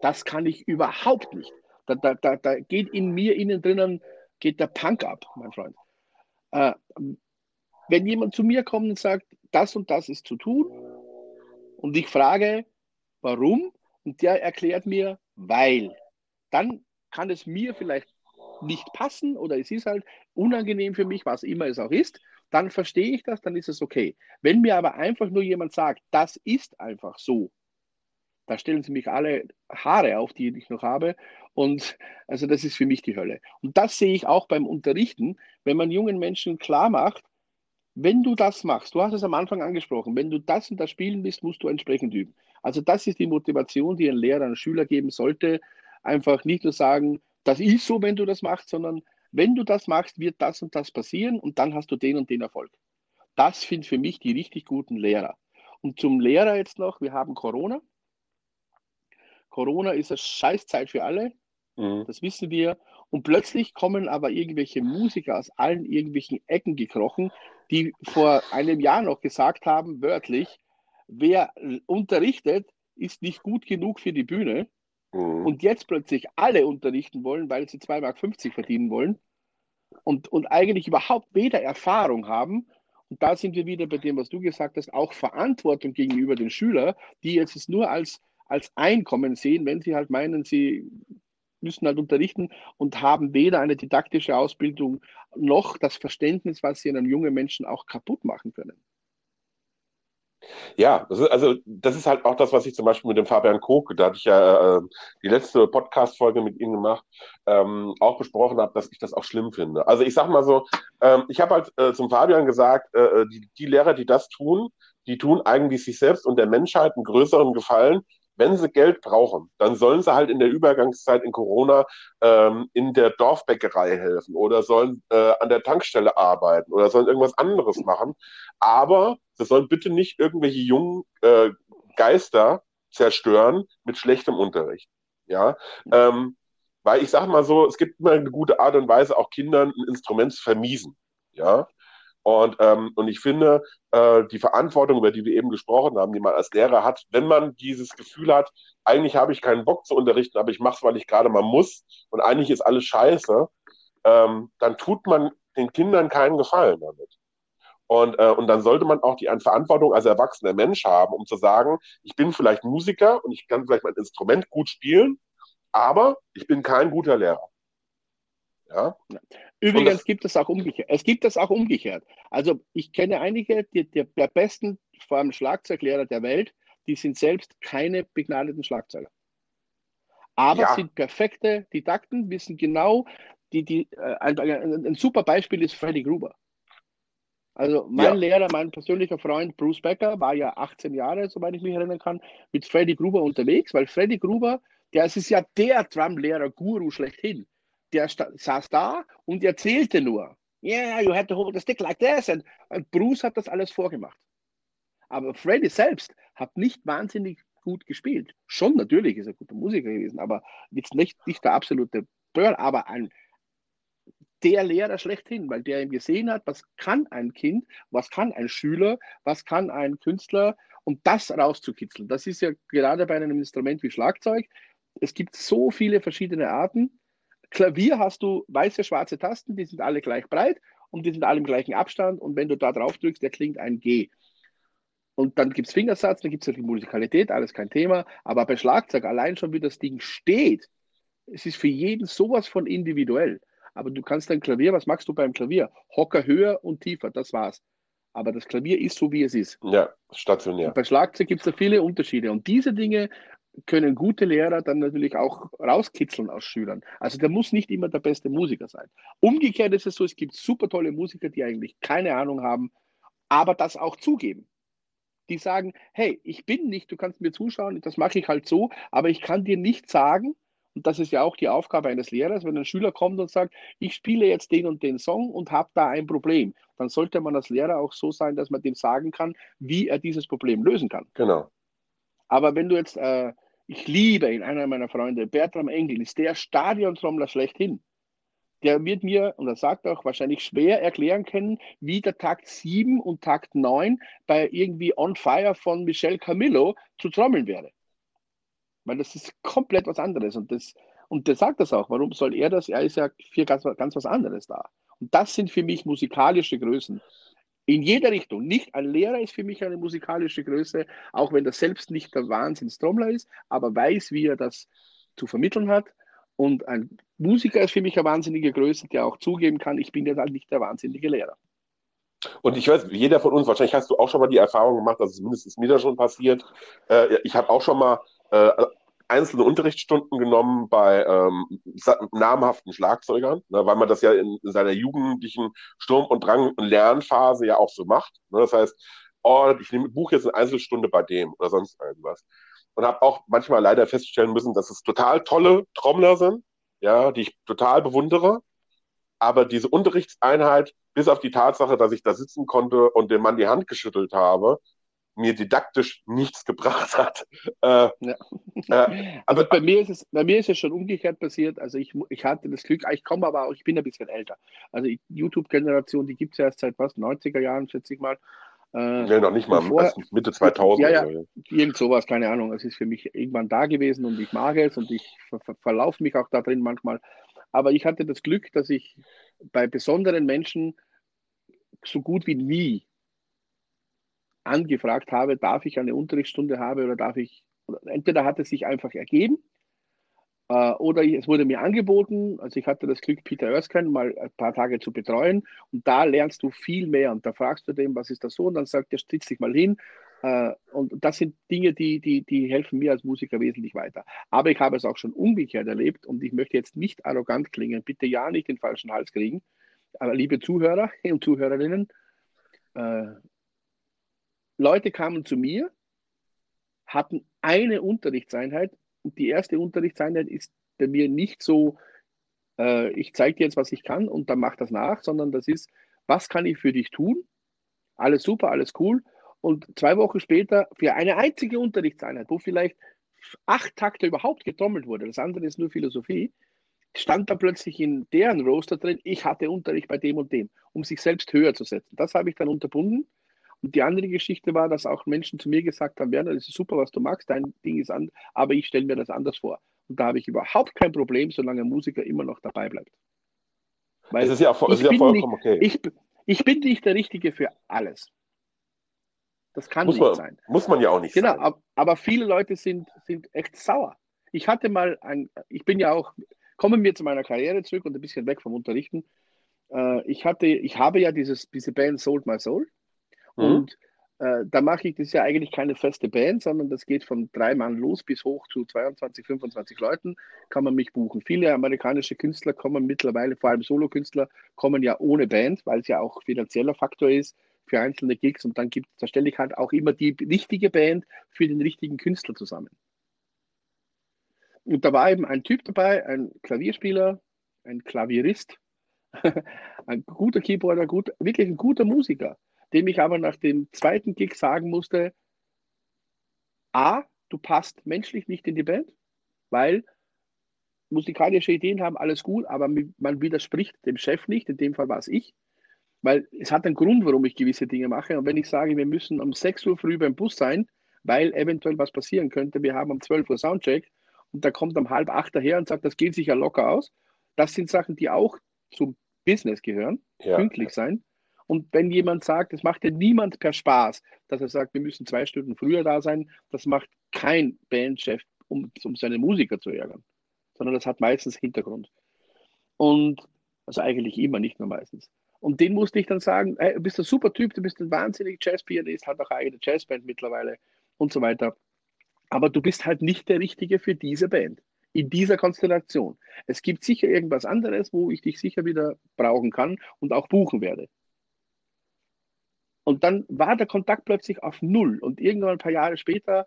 Das kann ich überhaupt nicht. Da, da, da, da geht in mir innen drinnen, geht der Punk ab, mein Freund. Äh, wenn jemand zu mir kommt und sagt, das und das ist zu tun, und ich frage, warum, und der erklärt mir, weil, dann kann es mir vielleicht nicht passen oder es ist halt unangenehm für mich, was immer es auch ist dann verstehe ich das, dann ist es okay. Wenn mir aber einfach nur jemand sagt, das ist einfach so, da stellen sie mich alle Haare auf, die ich noch habe. Und also das ist für mich die Hölle. Und das sehe ich auch beim Unterrichten, wenn man jungen Menschen klar macht, wenn du das machst, du hast es am Anfang angesprochen, wenn du das und das spielen willst, musst du entsprechend üben. Also das ist die Motivation, die ein Lehrer, ein Schüler geben sollte. Einfach nicht nur sagen, das ist so, wenn du das machst, sondern wenn du das machst, wird das und das passieren und dann hast du den und den Erfolg. Das sind für mich die richtig guten Lehrer. Und zum Lehrer jetzt noch, wir haben Corona. Corona ist eine Scheißzeit für alle, mhm. das wissen wir. Und plötzlich kommen aber irgendwelche Musiker aus allen irgendwelchen Ecken gekrochen, die vor einem Jahr noch gesagt haben, wörtlich, wer unterrichtet, ist nicht gut genug für die Bühne. Mhm. Und jetzt plötzlich alle unterrichten wollen, weil sie 2,50 Mark verdienen wollen und, und eigentlich überhaupt weder Erfahrung haben. Und da sind wir wieder bei dem, was du gesagt hast, auch Verantwortung gegenüber den Schülern, die jetzt es nur als, als Einkommen sehen, wenn sie halt meinen, sie müssen halt unterrichten und haben weder eine didaktische Ausbildung noch das Verständnis, was sie einem jungen Menschen auch kaputt machen können. Ja, das ist, also das ist halt auch das, was ich zum Beispiel mit dem Fabian Koch, da hatte ich ja äh, die letzte Podcast-Folge mit ihm gemacht, ähm, auch besprochen habe, dass ich das auch schlimm finde. Also ich sag mal so, ähm, ich habe halt äh, zum Fabian gesagt, äh, äh, die, die Lehrer, die das tun, die tun eigentlich sich selbst und der Menschheit einen größeren Gefallen, wenn sie Geld brauchen, dann sollen sie halt in der Übergangszeit in Corona ähm, in der Dorfbäckerei helfen oder sollen äh, an der Tankstelle arbeiten oder sollen irgendwas anderes machen. Aber sie sollen bitte nicht irgendwelche jungen äh, Geister zerstören mit schlechtem Unterricht. Ja, ähm, weil ich sage mal so, es gibt immer eine gute Art und Weise, auch Kindern ein Instrument zu vermiesen. Ja, Und, ähm, und ich finde, äh, die Verantwortung, über die wir eben gesprochen haben, die man als Lehrer hat, wenn man dieses Gefühl hat, eigentlich habe ich keinen Bock zu unterrichten, aber ich mache es, weil ich gerade mal muss und eigentlich ist alles scheiße, ähm, dann tut man den Kindern keinen Gefallen damit. Und, äh, und dann sollte man auch die Verantwortung als erwachsener Mensch haben, um zu sagen, ich bin vielleicht Musiker und ich kann vielleicht mein Instrument gut spielen, aber ich bin kein guter Lehrer. Ja? Übrigens das, gibt es auch umgekehrt. Es gibt das auch umgekehrt. Also ich kenne einige die, die, der besten, vor allem Schlagzeuglehrer der Welt, die sind selbst keine begnadeten Schlagzeuger. Aber ja. sind perfekte Didakten, wissen genau, die, die, äh, ein, ein, ein, super Beispiel ist Freddy Gruber. Also mein ja. Lehrer, mein persönlicher Freund Bruce Becker war ja 18 Jahre, soweit ich mich erinnern kann, mit Freddy Gruber unterwegs, weil Freddy Gruber, der ist ja der Drumlehrer-Guru schlechthin der saß da und erzählte nur, yeah, you have to hold the stick like this. Und, und Bruce hat das alles vorgemacht. Aber Freddy selbst hat nicht wahnsinnig gut gespielt. Schon natürlich ist er guter Musiker gewesen, aber jetzt nicht, nicht der absolute Burn, aber ein, der Lehrer schlechthin, weil der ihm gesehen hat, was kann ein Kind, was kann ein Schüler, was kann ein Künstler und das rauszukitzeln. Das ist ja gerade bei einem Instrument wie Schlagzeug. Es gibt so viele verschiedene Arten Klavier hast du weiße, schwarze Tasten, die sind alle gleich breit und die sind alle im gleichen Abstand. Und wenn du da drauf drückst, der klingt ein G. Und dann gibt es Fingersatz, dann gibt es die Musikalität, alles kein Thema. Aber bei Schlagzeug allein schon, wie das Ding steht, es ist für jeden sowas von individuell. Aber du kannst dein Klavier, was machst du beim Klavier? Hocker höher und tiefer, das war's. Aber das Klavier ist so, wie es ist. Ja, stationär. Und bei Schlagzeug gibt es da viele Unterschiede. Und diese Dinge können gute Lehrer dann natürlich auch rauskitzeln aus Schülern. Also der muss nicht immer der beste Musiker sein. Umgekehrt ist es so, es gibt super tolle Musiker, die eigentlich keine Ahnung haben, aber das auch zugeben. Die sagen, hey, ich bin nicht, du kannst mir zuschauen, das mache ich halt so, aber ich kann dir nicht sagen, und das ist ja auch die Aufgabe eines Lehrers, wenn ein Schüler kommt und sagt, ich spiele jetzt den und den Song und habe da ein Problem, dann sollte man als Lehrer auch so sein, dass man dem sagen kann, wie er dieses Problem lösen kann. Genau. Aber wenn du jetzt äh, ich liebe ihn, einer meiner Freunde, Bertram Engel, ist der Stadiontrommler schlechthin. Der wird mir, und er sagt auch, wahrscheinlich schwer erklären können, wie der Takt 7 und Takt 9 bei irgendwie On Fire von Michel Camillo zu trommeln wäre. Weil das ist komplett was anderes. Und, das, und der sagt das auch. Warum soll er das? Er ist ja für ganz, ganz was anderes da. Und das sind für mich musikalische Größen. In jeder Richtung. Nicht ein Lehrer ist für mich eine musikalische Größe, auch wenn er selbst nicht der Wahnsinnstrommler ist, aber weiß, wie er das zu vermitteln hat. Und ein Musiker ist für mich eine wahnsinnige Größe, der auch zugeben kann, ich bin jetzt halt nicht der wahnsinnige Lehrer. Und ich weiß, jeder von uns, wahrscheinlich hast du auch schon mal die Erfahrung gemacht, dass es mindestens mir da schon passiert. Äh, ich habe auch schon mal äh, einzelne Unterrichtsstunden genommen bei ähm, namhaften Schlagzeugern, ne, weil man das ja in, in, seiner jugendlichen Sturm- und Drang- und Lernphase ja auch so macht. Ne, das heißt, oh, ich nehme Buch jetzt eine Einzelstunde bei dem oder sonst irgendwas. Und habe auch manchmal leider feststellen müssen, dass es total tolle Trommler sind, ja, die ich total bewundere. Aber diese Unterrichtseinheit, bis auf die Tatsache, dass ich da sitzen konnte und dem Mann die Hand geschüttelt habe, mir didaktisch nichts gebracht hat. Äh, ja. äh, also bei mir ist es, bei mir ist es schon umgekehrt passiert. Also ich, ich hatte das Glück, ich komme aber auch, ich bin ein bisschen älter. Also YouTube-Generation, die gibt es ja erst seit was, 90er Jahren, schätze ich mal. Äh, nee, noch nicht mal, vor, Mitte 2000. Ja, ja, so, irgend sowas, keine Ahnung. Es ist für mich irgendwann da gewesen und ich mag es und ich ver ver verlaufe mich auch da drin manchmal. Aber ich hatte das Glück, dass ich bei besonderen Menschen so gut wie nie angefragt habe, darf ich eine Unterrichtsstunde haben oder darf ich, entweder hat es sich einfach ergeben äh, oder es wurde mir angeboten, also ich hatte das Glück, Peter Erskine mal ein paar Tage zu betreuen. Und da lernst du viel mehr und da fragst du dem, was ist das so? Und dann sagt er, stütz dich mal hin. Äh, und das sind Dinge, die, die, die helfen mir als Musiker wesentlich weiter. Aber ich habe es auch schon umgekehrt erlebt und ich möchte jetzt nicht arrogant klingen, bitte ja nicht den falschen Hals kriegen, aber liebe Zuhörer (laughs) und Zuhörerinnen, äh, Leute kamen zu mir, hatten eine Unterrichtseinheit und die erste Unterrichtseinheit ist bei mir nicht so, äh, ich zeige dir jetzt, was ich kann und dann mach das nach, sondern das ist, was kann ich für dich tun? Alles super, alles cool. Und zwei Wochen später für eine einzige Unterrichtseinheit, wo vielleicht acht Takte überhaupt getrommelt wurde, das andere ist nur Philosophie, stand da plötzlich in deren Roster drin, ich hatte Unterricht bei dem und dem, um sich selbst höher zu setzen. Das habe ich dann unterbunden. Und die andere Geschichte war, dass auch Menschen zu mir gesagt haben, Werner, das ist super, was du magst, dein Ding ist an, aber ich stelle mir das anders vor. Und da habe ich überhaupt kein Problem, solange ein Musiker immer noch dabei bleibt. Weil es ist ja, es ist ja vollkommen nicht, okay. Ich, ich bin nicht der Richtige für alles. Das kann muss nicht man, sein. Muss man ja auch nicht Genau, sein. aber, aber viele Leute sind, sind echt sauer. Ich hatte mal ein, ich bin ja auch, kommen wir zu meiner Karriere zurück und ein bisschen weg vom Unterrichten. Äh, ich hatte, ich habe ja dieses, diese Band Sold My Soul Mhm. und äh, da mache ich das ja eigentlich keine feste Band, sondern das geht von drei Mann los bis hoch zu 22, 25 Leuten, kann man mich buchen. Viele amerikanische Künstler kommen mittlerweile, vor allem Solokünstler, kommen ja ohne Band, weil es ja auch finanzieller Faktor ist für einzelne Gigs und dann gibt da stelle ich halt auch immer die richtige Band für den richtigen Künstler zusammen. Und da war eben ein Typ dabei, ein Klavierspieler, ein Klavierist, (laughs) ein guter Keyboarder, gut, wirklich ein guter Musiker, dem ich aber nach dem zweiten Gig sagen musste, A, du passt menschlich nicht in die Band, weil musikalische Ideen haben alles gut, aber man widerspricht dem Chef nicht, in dem Fall war es ich, weil es hat einen Grund, warum ich gewisse Dinge mache. Und wenn ich sage, wir müssen um 6 Uhr früh beim Bus sein, weil eventuell was passieren könnte, wir haben um 12 Uhr Soundcheck und da kommt um halb acht daher und sagt, das geht sich ja locker aus. Das sind Sachen, die auch zum Business gehören, Ja. pünktlich sein. Und wenn jemand sagt, das macht ja niemand per Spaß, dass er sagt, wir müssen zwei Stunden früher da sein, das macht kein Bandchef, um, um seine Musiker zu ärgern, sondern das hat meistens Hintergrund. Und also eigentlich immer, nicht nur meistens. Und den musste ich dann sagen, hey, du bist ein super Typ, du bist ein wahnsinnig Jazzpianist, hat auch eine eigene Jazzband mittlerweile und so weiter. Aber du bist halt nicht der Richtige für diese Band, in dieser Konstellation. Es gibt sicher irgendwas anderes, wo ich dich sicher wieder brauchen kann und auch buchen werde. Und dann war der Kontakt plötzlich auf Null. Und irgendwann ein paar Jahre später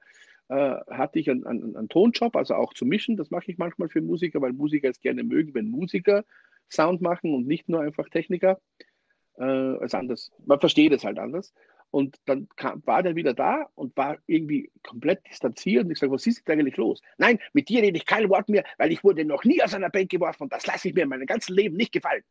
äh, hatte ich einen, einen, einen, Tonjob, also auch zu mischen. Das mache ich manchmal für Musiker, weil Musiker es gerne mögen, wenn Musiker Sound machen und nicht nur einfach Techniker. Äh, also anders. Man versteht es halt anders. Und dann kam, war der wieder da und war irgendwie komplett distanziert. Und ich sage, was ist denn eigentlich los? Nein, mit dir rede ich kein Wort mehr, weil ich wurde noch nie aus einer Band geworfen und das lasse ich mir in meinem ganzen Leben nicht gefallen.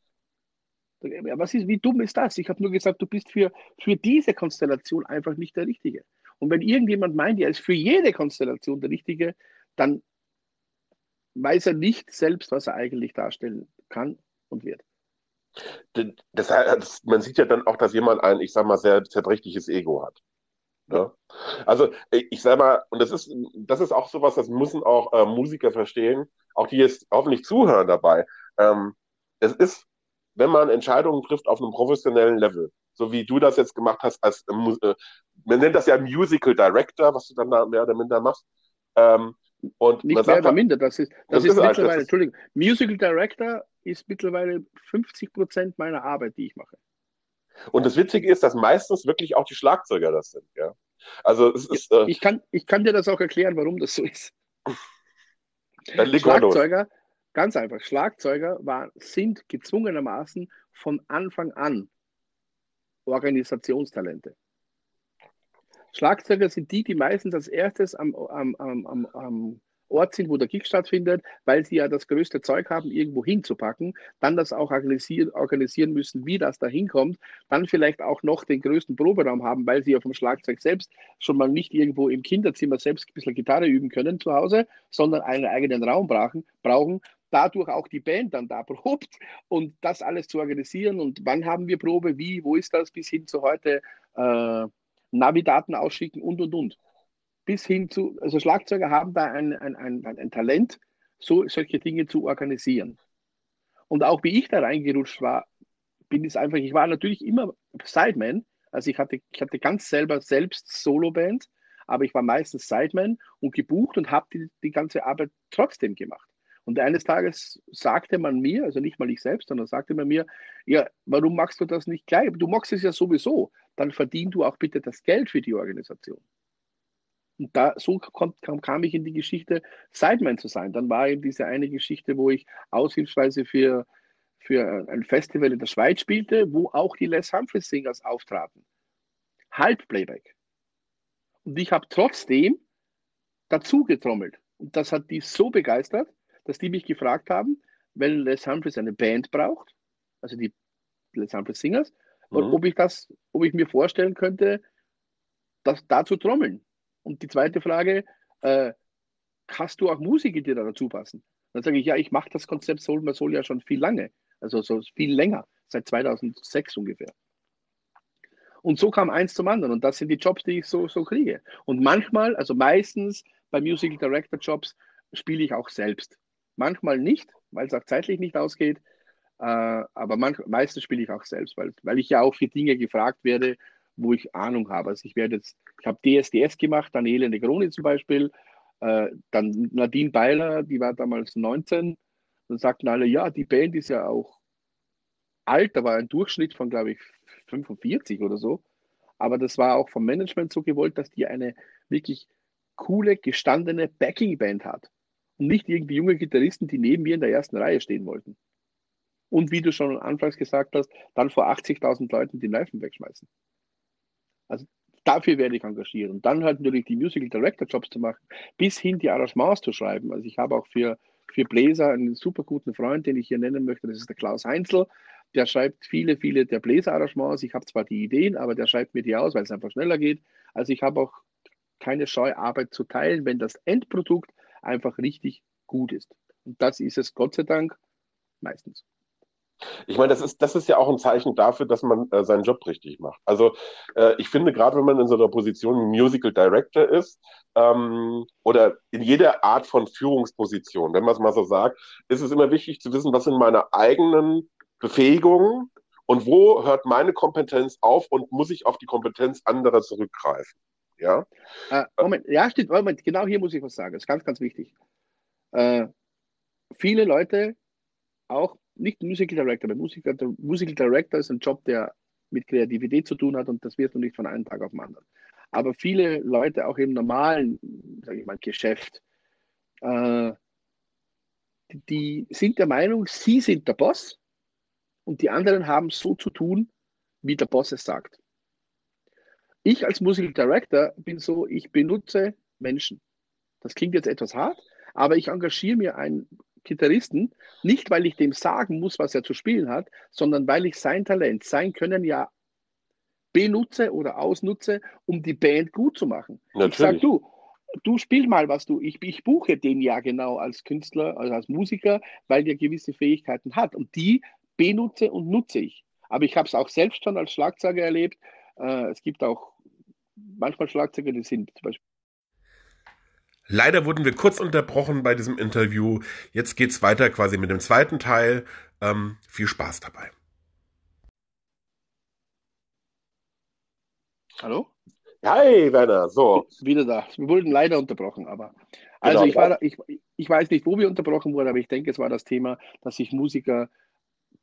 Was ist, wie dumm ist das? Ich habe nur gesagt, du bist für, für diese Konstellation einfach nicht der Richtige. Und wenn irgendjemand meint, er ist für jede Konstellation der Richtige, dann weiß er nicht selbst, was er eigentlich darstellen kann und wird. Das, das, man sieht ja dann auch, dass jemand ein, ich sag mal, sehr zerbrechliches Ego hat. Ja? Also ich sag mal, und das ist, das ist auch sowas, das müssen auch äh, Musiker verstehen, auch die jetzt hoffentlich zuhören dabei. Ähm, es ist, wenn man Entscheidungen trifft auf einem professionellen Level, so wie du das jetzt gemacht hast, als äh, man nennt das ja Musical Director, was du dann da mehr oder minder machst. Ähm, und nicht mehr oder minder, das ist, das, das ist, ist halt, mittlerweile, das ist- Entschuldigung, Musical Director ist mittlerweile 50 Prozent meiner Arbeit, die ich mache. Und das Witzige ist, dass meistens wirklich auch die Schlagzeuger das sind, ja. Also es ist, äh, Ich kann, ich kann dir das auch erklären, warum das so ist. Schlagzeuger, ganz einfach, Schlagzeuger war, sind gezwungenermaßen von Anfang an Organisationstalente. Schlagzeuger sind die, die meistens als erstes am, am, am, am, Ort sind, wo der Gig stattfindet, weil sie ja das größte Zeug haben, irgendwo hinzupacken, dann das auch organisieren, organisieren müssen, wie das da hinkommt, dann vielleicht auch noch den größten Proberaum haben, weil sie ja vom Schlagzeug selbst schon mal nicht irgendwo im Kinderzimmer selbst ein bisschen Gitarre üben können zu Hause, sondern einen eigenen Raum brauchen, brauchen dadurch auch die Band dann da (laughs) probt und das alles zu organisieren und wann haben wir Probe, wie, wo ist das, bis hin zu heute äh, Navidaten ausschicken und und und. Bis hin zu, also Schlagzeuger haben da ein, ein, ein, ein Talent, so solche Dinge zu organisieren. Und auch wie ich da reingerutscht war, bin es einfach, ich war natürlich immer Sideman, also ich hatte, ich hatte ganz selber selbst Soloband, aber ich war meistens Sideman und gebucht und habe die, die ganze Arbeit trotzdem gemacht. Und eines Tages sagte man mir, also nicht mal ich selbst, sondern sagte man mir, ja, warum machst du das nicht gleich? Du machst es ja sowieso, dann verdien du auch bitte das Geld für die Organisation. Und da, so kam, kam ich in die Geschichte, Sideman zu sein. Dann war eben diese eine Geschichte, wo ich aushilfsweise für, für ein Festival in der Schweiz spielte, wo auch die Les Humphreys Singers auftraten. Halbplayback. Und ich habe trotzdem dazu getrommelt. Und das hat die so begeistert, dass die mich gefragt haben, wenn Les Humphreys eine Band braucht, also die Les Humphreys Singers, mhm. ob ich das, ob ich mir vorstellen könnte, das da zu trommeln. Und die zweite Frage, äh, hast du auch Musiker, die da dazu passen? Dann sage ich, ja, ich mache das Konzept Soul Man Soul ja schon viel lange, also so viel länger, seit 2006 ungefähr. Und so kam eins zum anderen. Und das sind die Jobs, die ich so, so kriege. Und manchmal, also meistens bei Musical Director Jobs, spiele ich auch selbst. Manchmal nicht, weil es auch zeitlich nicht ausgeht. Äh, aber manch, meistens spiele ich auch selbst, weil, weil ich ja auch für Dinge gefragt werde, wo ich Ahnung habe. Also ich werde jetzt, ich habe DSDS gemacht, Daniele Negroni zum Beispiel, äh, dann Nadine Beiler, die war damals 19. Dann sagten alle, ja, die Band ist ja auch alt, da war ein Durchschnitt von, glaube ich, 45 oder so. Aber das war auch vom Management so gewollt, dass die eine wirklich coole, gestandene Backing-Band hat. Und nicht irgendwie junge Gitarristen, die neben mir in der ersten Reihe stehen wollten. Und wie du schon anfangs gesagt hast, dann vor 80.000 Leuten die Reifen wegschmeißen. Also dafür werde ich engagieren. Und dann halt natürlich die Musical Director Jobs zu machen, bis hin die Arrangements zu schreiben. Also ich habe auch für, für Bläser einen super guten Freund, den ich hier nennen möchte, das ist der Klaus Heinzel der schreibt viele, viele der Bläserarrangements. Ich habe zwar die Ideen, aber der schreibt mir die aus, weil es einfach schneller geht. Also ich habe auch keine Scheu, Arbeit zu teilen, wenn das Endprodukt einfach richtig gut ist. Und das ist es Gott sei Dank meistens. Ich meine, das ist, das ist ja auch ein Zeichen dafür, dass man äh, seinen Job richtig macht. Also äh, ich finde, gerade wenn man in so einer Position Musical Director ist ähm, oder in jeder Art von Führungsposition, wenn man es mal so sagt, ist es immer wichtig zu wissen, was sind meine eigenen Befähigungen und wo hört meine Kompetenz auf und muss ich auf die Kompetenz anderer zurückgreifen? Ja? Äh, Moment, ja, stimmt, Moment, genau hier muss ich was sagen. Das ist ganz, ganz wichtig. Äh, viele Leute, auch nicht Musical Director, aber Musical, Musical Director ist ein Job, der mit Kreativität zu tun hat und das wird du nicht von einem Tag auf den anderen. Aber viele Leute auch im normalen, sage ich mal, Geschäft, äh, die sind der Meinung, sie sind der Boss und die anderen haben so zu tun, wie der Boss es sagt. Ich als Musical Director bin so, ich benutze Menschen. Das klingt jetzt etwas hart, aber ich engagiere mir einen Gitarristen, nicht weil ich dem sagen muss, was er zu spielen hat, sondern weil ich sein Talent, sein Können ja benutze oder ausnutze, um die Band gut zu machen. Natürlich. Ich sage, du, du spiel mal, was du, ich, ich buche den ja genau als Künstler, also als Musiker, weil der gewisse Fähigkeiten hat. Und die benutze und nutze ich. Aber ich habe es auch selbst schon als Schlagzeuger erlebt. Äh, es gibt auch manchmal Schlagzeuger, die sind zum Beispiel. Leider wurden wir kurz unterbrochen bei diesem Interview. Jetzt geht es weiter quasi mit dem zweiten Teil. Ähm, viel Spaß dabei. Hallo? Hi, Werner. So. Wieder da. Wir wurden leider unterbrochen, aber. Also genau, ich, war, ich, ich weiß nicht, wo wir unterbrochen wurden, aber ich denke, es war das Thema, dass sich Musiker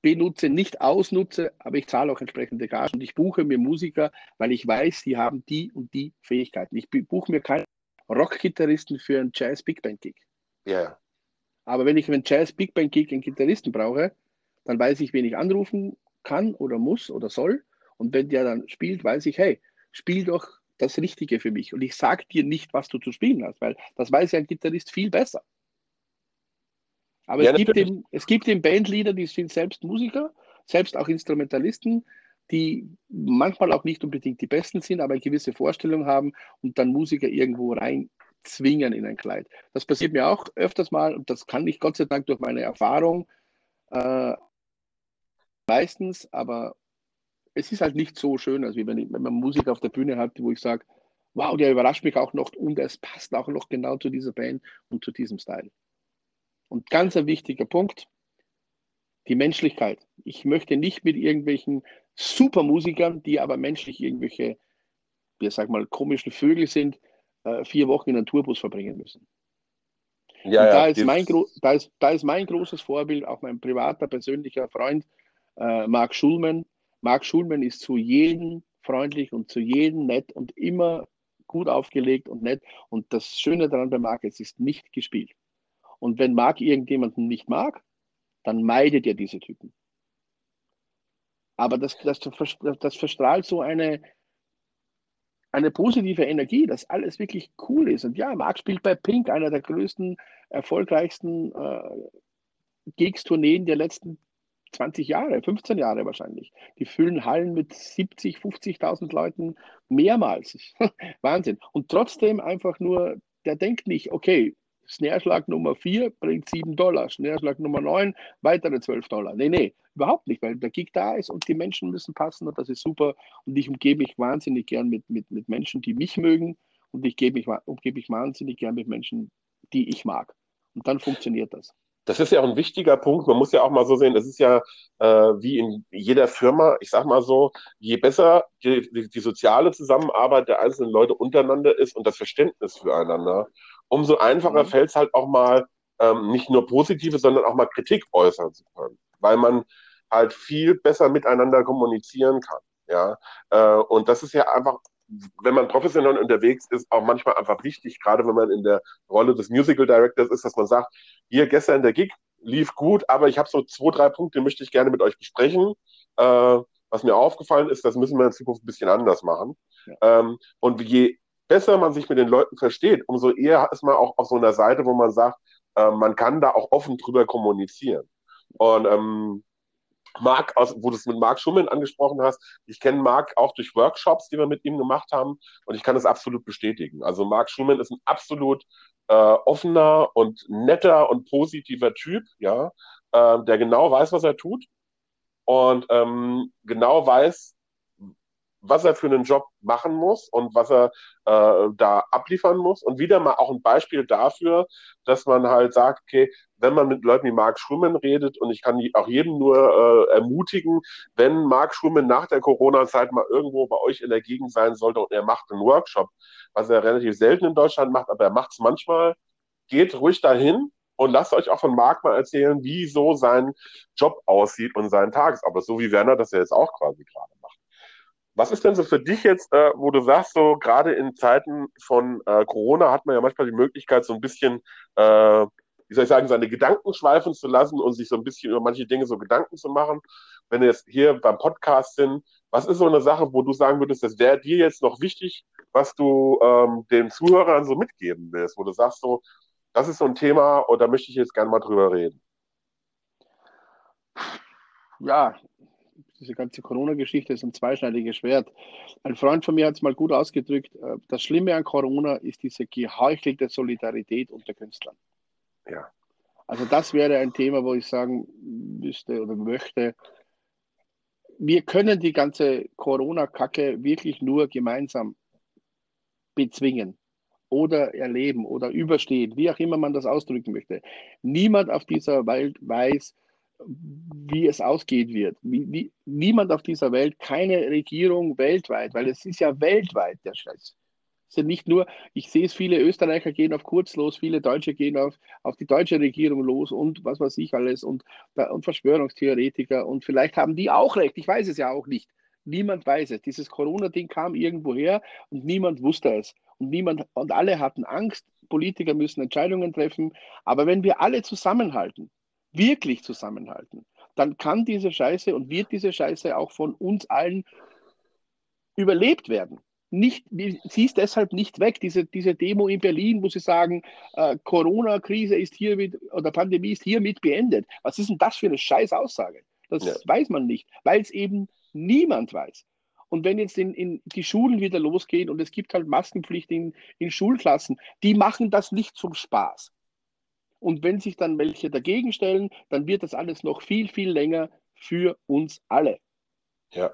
benutze, nicht ausnutze, aber ich zahle auch entsprechende Gagen und ich buche mir Musiker, weil ich weiß, die haben die und die Fähigkeiten. Ich buche mir keinen Rock-Gitarristen für einen Jazz-Big Band-Gig. Ja. Yeah. Aber wenn ich einen Jazz-Big Band-Gig einen Gitarristen brauche, dann weiß ich, wen ich anrufen kann oder muss oder soll. Und wenn der dann spielt, weiß ich, hey, spiel doch das Richtige für mich. Und ich sage dir nicht, was du zu spielen hast, weil das weiß ja ein Gitarrist viel besser. Aber ja, es, gibt eben, es gibt eben Bandleader, die sind selbst Musiker, selbst auch Instrumentalisten, die manchmal auch nicht unbedingt die Besten sind, aber eine gewisse Vorstellung haben und dann Musiker irgendwo reinzwingen in ein Kleid. Das passiert mir auch öfters mal und das kann ich Gott sei Dank durch meine Erfahrung äh, meistens, aber es ist halt nicht so schön, als wenn, ich, wenn man Musik auf der Bühne hat, wo ich sage, wow, der überrascht mich auch noch und es passt auch noch genau zu dieser Band und zu diesem Style. Und ganz ein wichtiger Punkt, die Menschlichkeit. Ich möchte nicht mit irgendwelchen Supermusikern, die aber menschlich irgendwelche, wir sagen mal, komischen Vögel sind, äh, vier Wochen in einem Tourbus verbringen müssen. Ja, da, ja, ist mein, da, ist, da ist mein großes Vorbild, auch mein privater, persönlicher Freund, äh, Marc Schulman. Marc Schulman ist zu jedem freundlich und zu jedem nett und immer gut aufgelegt und nett. Und das Schöne daran bei Marc, es ist nicht gespielt. Und wenn Marc irgendjemanden nicht mag, dann meidet er diese Typen. Aber das, das, das verstrahlt so eine, eine positive Energie, dass alles wirklich cool ist. Und ja, Marc spielt bei Pink, einer der größten, erfolgreichsten äh, Gigs-Tourneen der letzten 20 Jahre, 15 Jahre wahrscheinlich. Die füllen Hallen mit 70, 50.000 Leuten mehrmals. (laughs) Wahnsinn. Und trotzdem einfach nur, der denkt nicht, okay, Snare-Schlag Nummer 4 bringt 7 Dollar, Snare-Schlag Nummer 9 weitere 12 Dollar. Nee, nee, überhaupt nicht, weil der Gig da ist und die Menschen müssen passen und das ist super. Und ich umgebe mich wahnsinnig gern mit, mit, mit Menschen, die mich mögen und ich mich, umgebe mich wahnsinnig gern mit Menschen, die ich mag. Und dann funktioniert das. Das ist ja auch ein wichtiger Punkt. Man muss ja auch mal so sehen, es ist ja äh, wie in jeder Firma, ich sag mal so, je besser die, die, die soziale Zusammenarbeit der einzelnen Leute untereinander ist und das Verständnis füreinander, umso einfacher mhm. fällt es halt auch mal, ähm, nicht nur positive, sondern auch mal Kritik äußern zu können, weil man halt viel besser miteinander kommunizieren kann. Ja, äh, und das ist ja einfach, wenn man professionell unterwegs ist, auch manchmal einfach wichtig, gerade wenn man in der Rolle des Musical Directors ist, dass man sagt, hier gestern der Gig lief gut, aber ich habe so zwei, drei Punkte, möchte ich gerne mit euch besprechen. Äh, was mir aufgefallen ist, das müssen wir in Zukunft ein bisschen anders machen. Ja. Ähm, und je besser man sich mit den Leuten versteht, umso eher ist man auch auf so einer Seite, wo man sagt, äh, man kann da auch offen drüber kommunizieren. Und ähm, Marc, wo du es mit Marc Schummeln angesprochen hast, ich kenne Marc auch durch Workshops, die wir mit ihm gemacht haben, und ich kann das absolut bestätigen. Also Marc Schummeln ist ein absolut äh, offener und netter und positiver Typ, ja, äh, der genau weiß, was er tut und ähm, genau weiß, was er für einen Job machen muss und was er äh, da abliefern muss. Und wieder mal auch ein Beispiel dafür, dass man halt sagt, okay, wenn man mit Leuten wie Mark Schrumen redet, und ich kann auch jedem nur äh, ermutigen, wenn Mark Schrumen nach der Corona-Zeit mal irgendwo bei euch in der Gegend sein sollte und er macht einen Workshop, was er relativ selten in Deutschland macht, aber er macht es manchmal, geht ruhig dahin und lasst euch auch von Marc mal erzählen, wie so sein Job aussieht und sein Tagesablauf, so wie Werner das ja jetzt auch quasi gerade. Was ist denn so für dich jetzt, äh, wo du sagst, so gerade in Zeiten von äh, Corona hat man ja manchmal die Möglichkeit, so ein bisschen, äh, wie soll ich sagen, seine Gedanken schweifen zu lassen und sich so ein bisschen über manche Dinge so Gedanken zu machen. Wenn wir jetzt hier beim Podcast sind, was ist so eine Sache, wo du sagen würdest, das wäre dir jetzt noch wichtig, was du ähm, den Zuhörern so mitgeben willst, wo du sagst, so, das ist so ein Thema und da möchte ich jetzt gerne mal drüber reden. Ja, diese ganze Corona-Geschichte ist ein zweischneidiges Schwert. Ein Freund von mir hat es mal gut ausgedrückt, äh, das Schlimme an Corona ist diese geheuchelte Solidarität unter Künstlern. Ja. Also das wäre ein Thema, wo ich sagen müsste oder möchte, wir können die ganze Corona-Kacke wirklich nur gemeinsam bezwingen oder erleben oder überstehen, wie auch immer man das ausdrücken möchte. Niemand auf dieser Welt weiß, wie es ausgehen wird. Wie, wie, niemand auf dieser Welt, keine Regierung weltweit, weil es ist ja weltweit der Scheiß. Es sind nicht nur, ich sehe es, viele Österreicher gehen auf Kurz los, viele Deutsche gehen auf, auf die deutsche Regierung los und was weiß ich alles und, und Verschwörungstheoretiker und vielleicht haben die auch recht, ich weiß es ja auch nicht. Niemand weiß es. Dieses Corona-Ding kam irgendwo her und niemand wusste es. Und niemand, und alle hatten Angst. Politiker müssen Entscheidungen treffen. Aber wenn wir alle zusammenhalten, wirklich zusammenhalten, dann kann diese Scheiße und wird diese Scheiße auch von uns allen überlebt werden. Nicht, sie ist deshalb nicht weg. Diese, diese Demo in Berlin, wo sie sagen, äh, Corona-Krise ist hiermit oder Pandemie ist hiermit beendet. Was ist denn das für eine scheiß Aussage? Das ja. weiß man nicht, weil es eben niemand weiß. Und wenn jetzt in, in, die Schulen wieder losgehen und es gibt halt Maskenpflicht in, in Schulklassen, die machen das nicht zum Spaß. Und wenn sich dann welche dagegen stellen, dann wird das alles noch viel, viel länger für uns alle. Ja.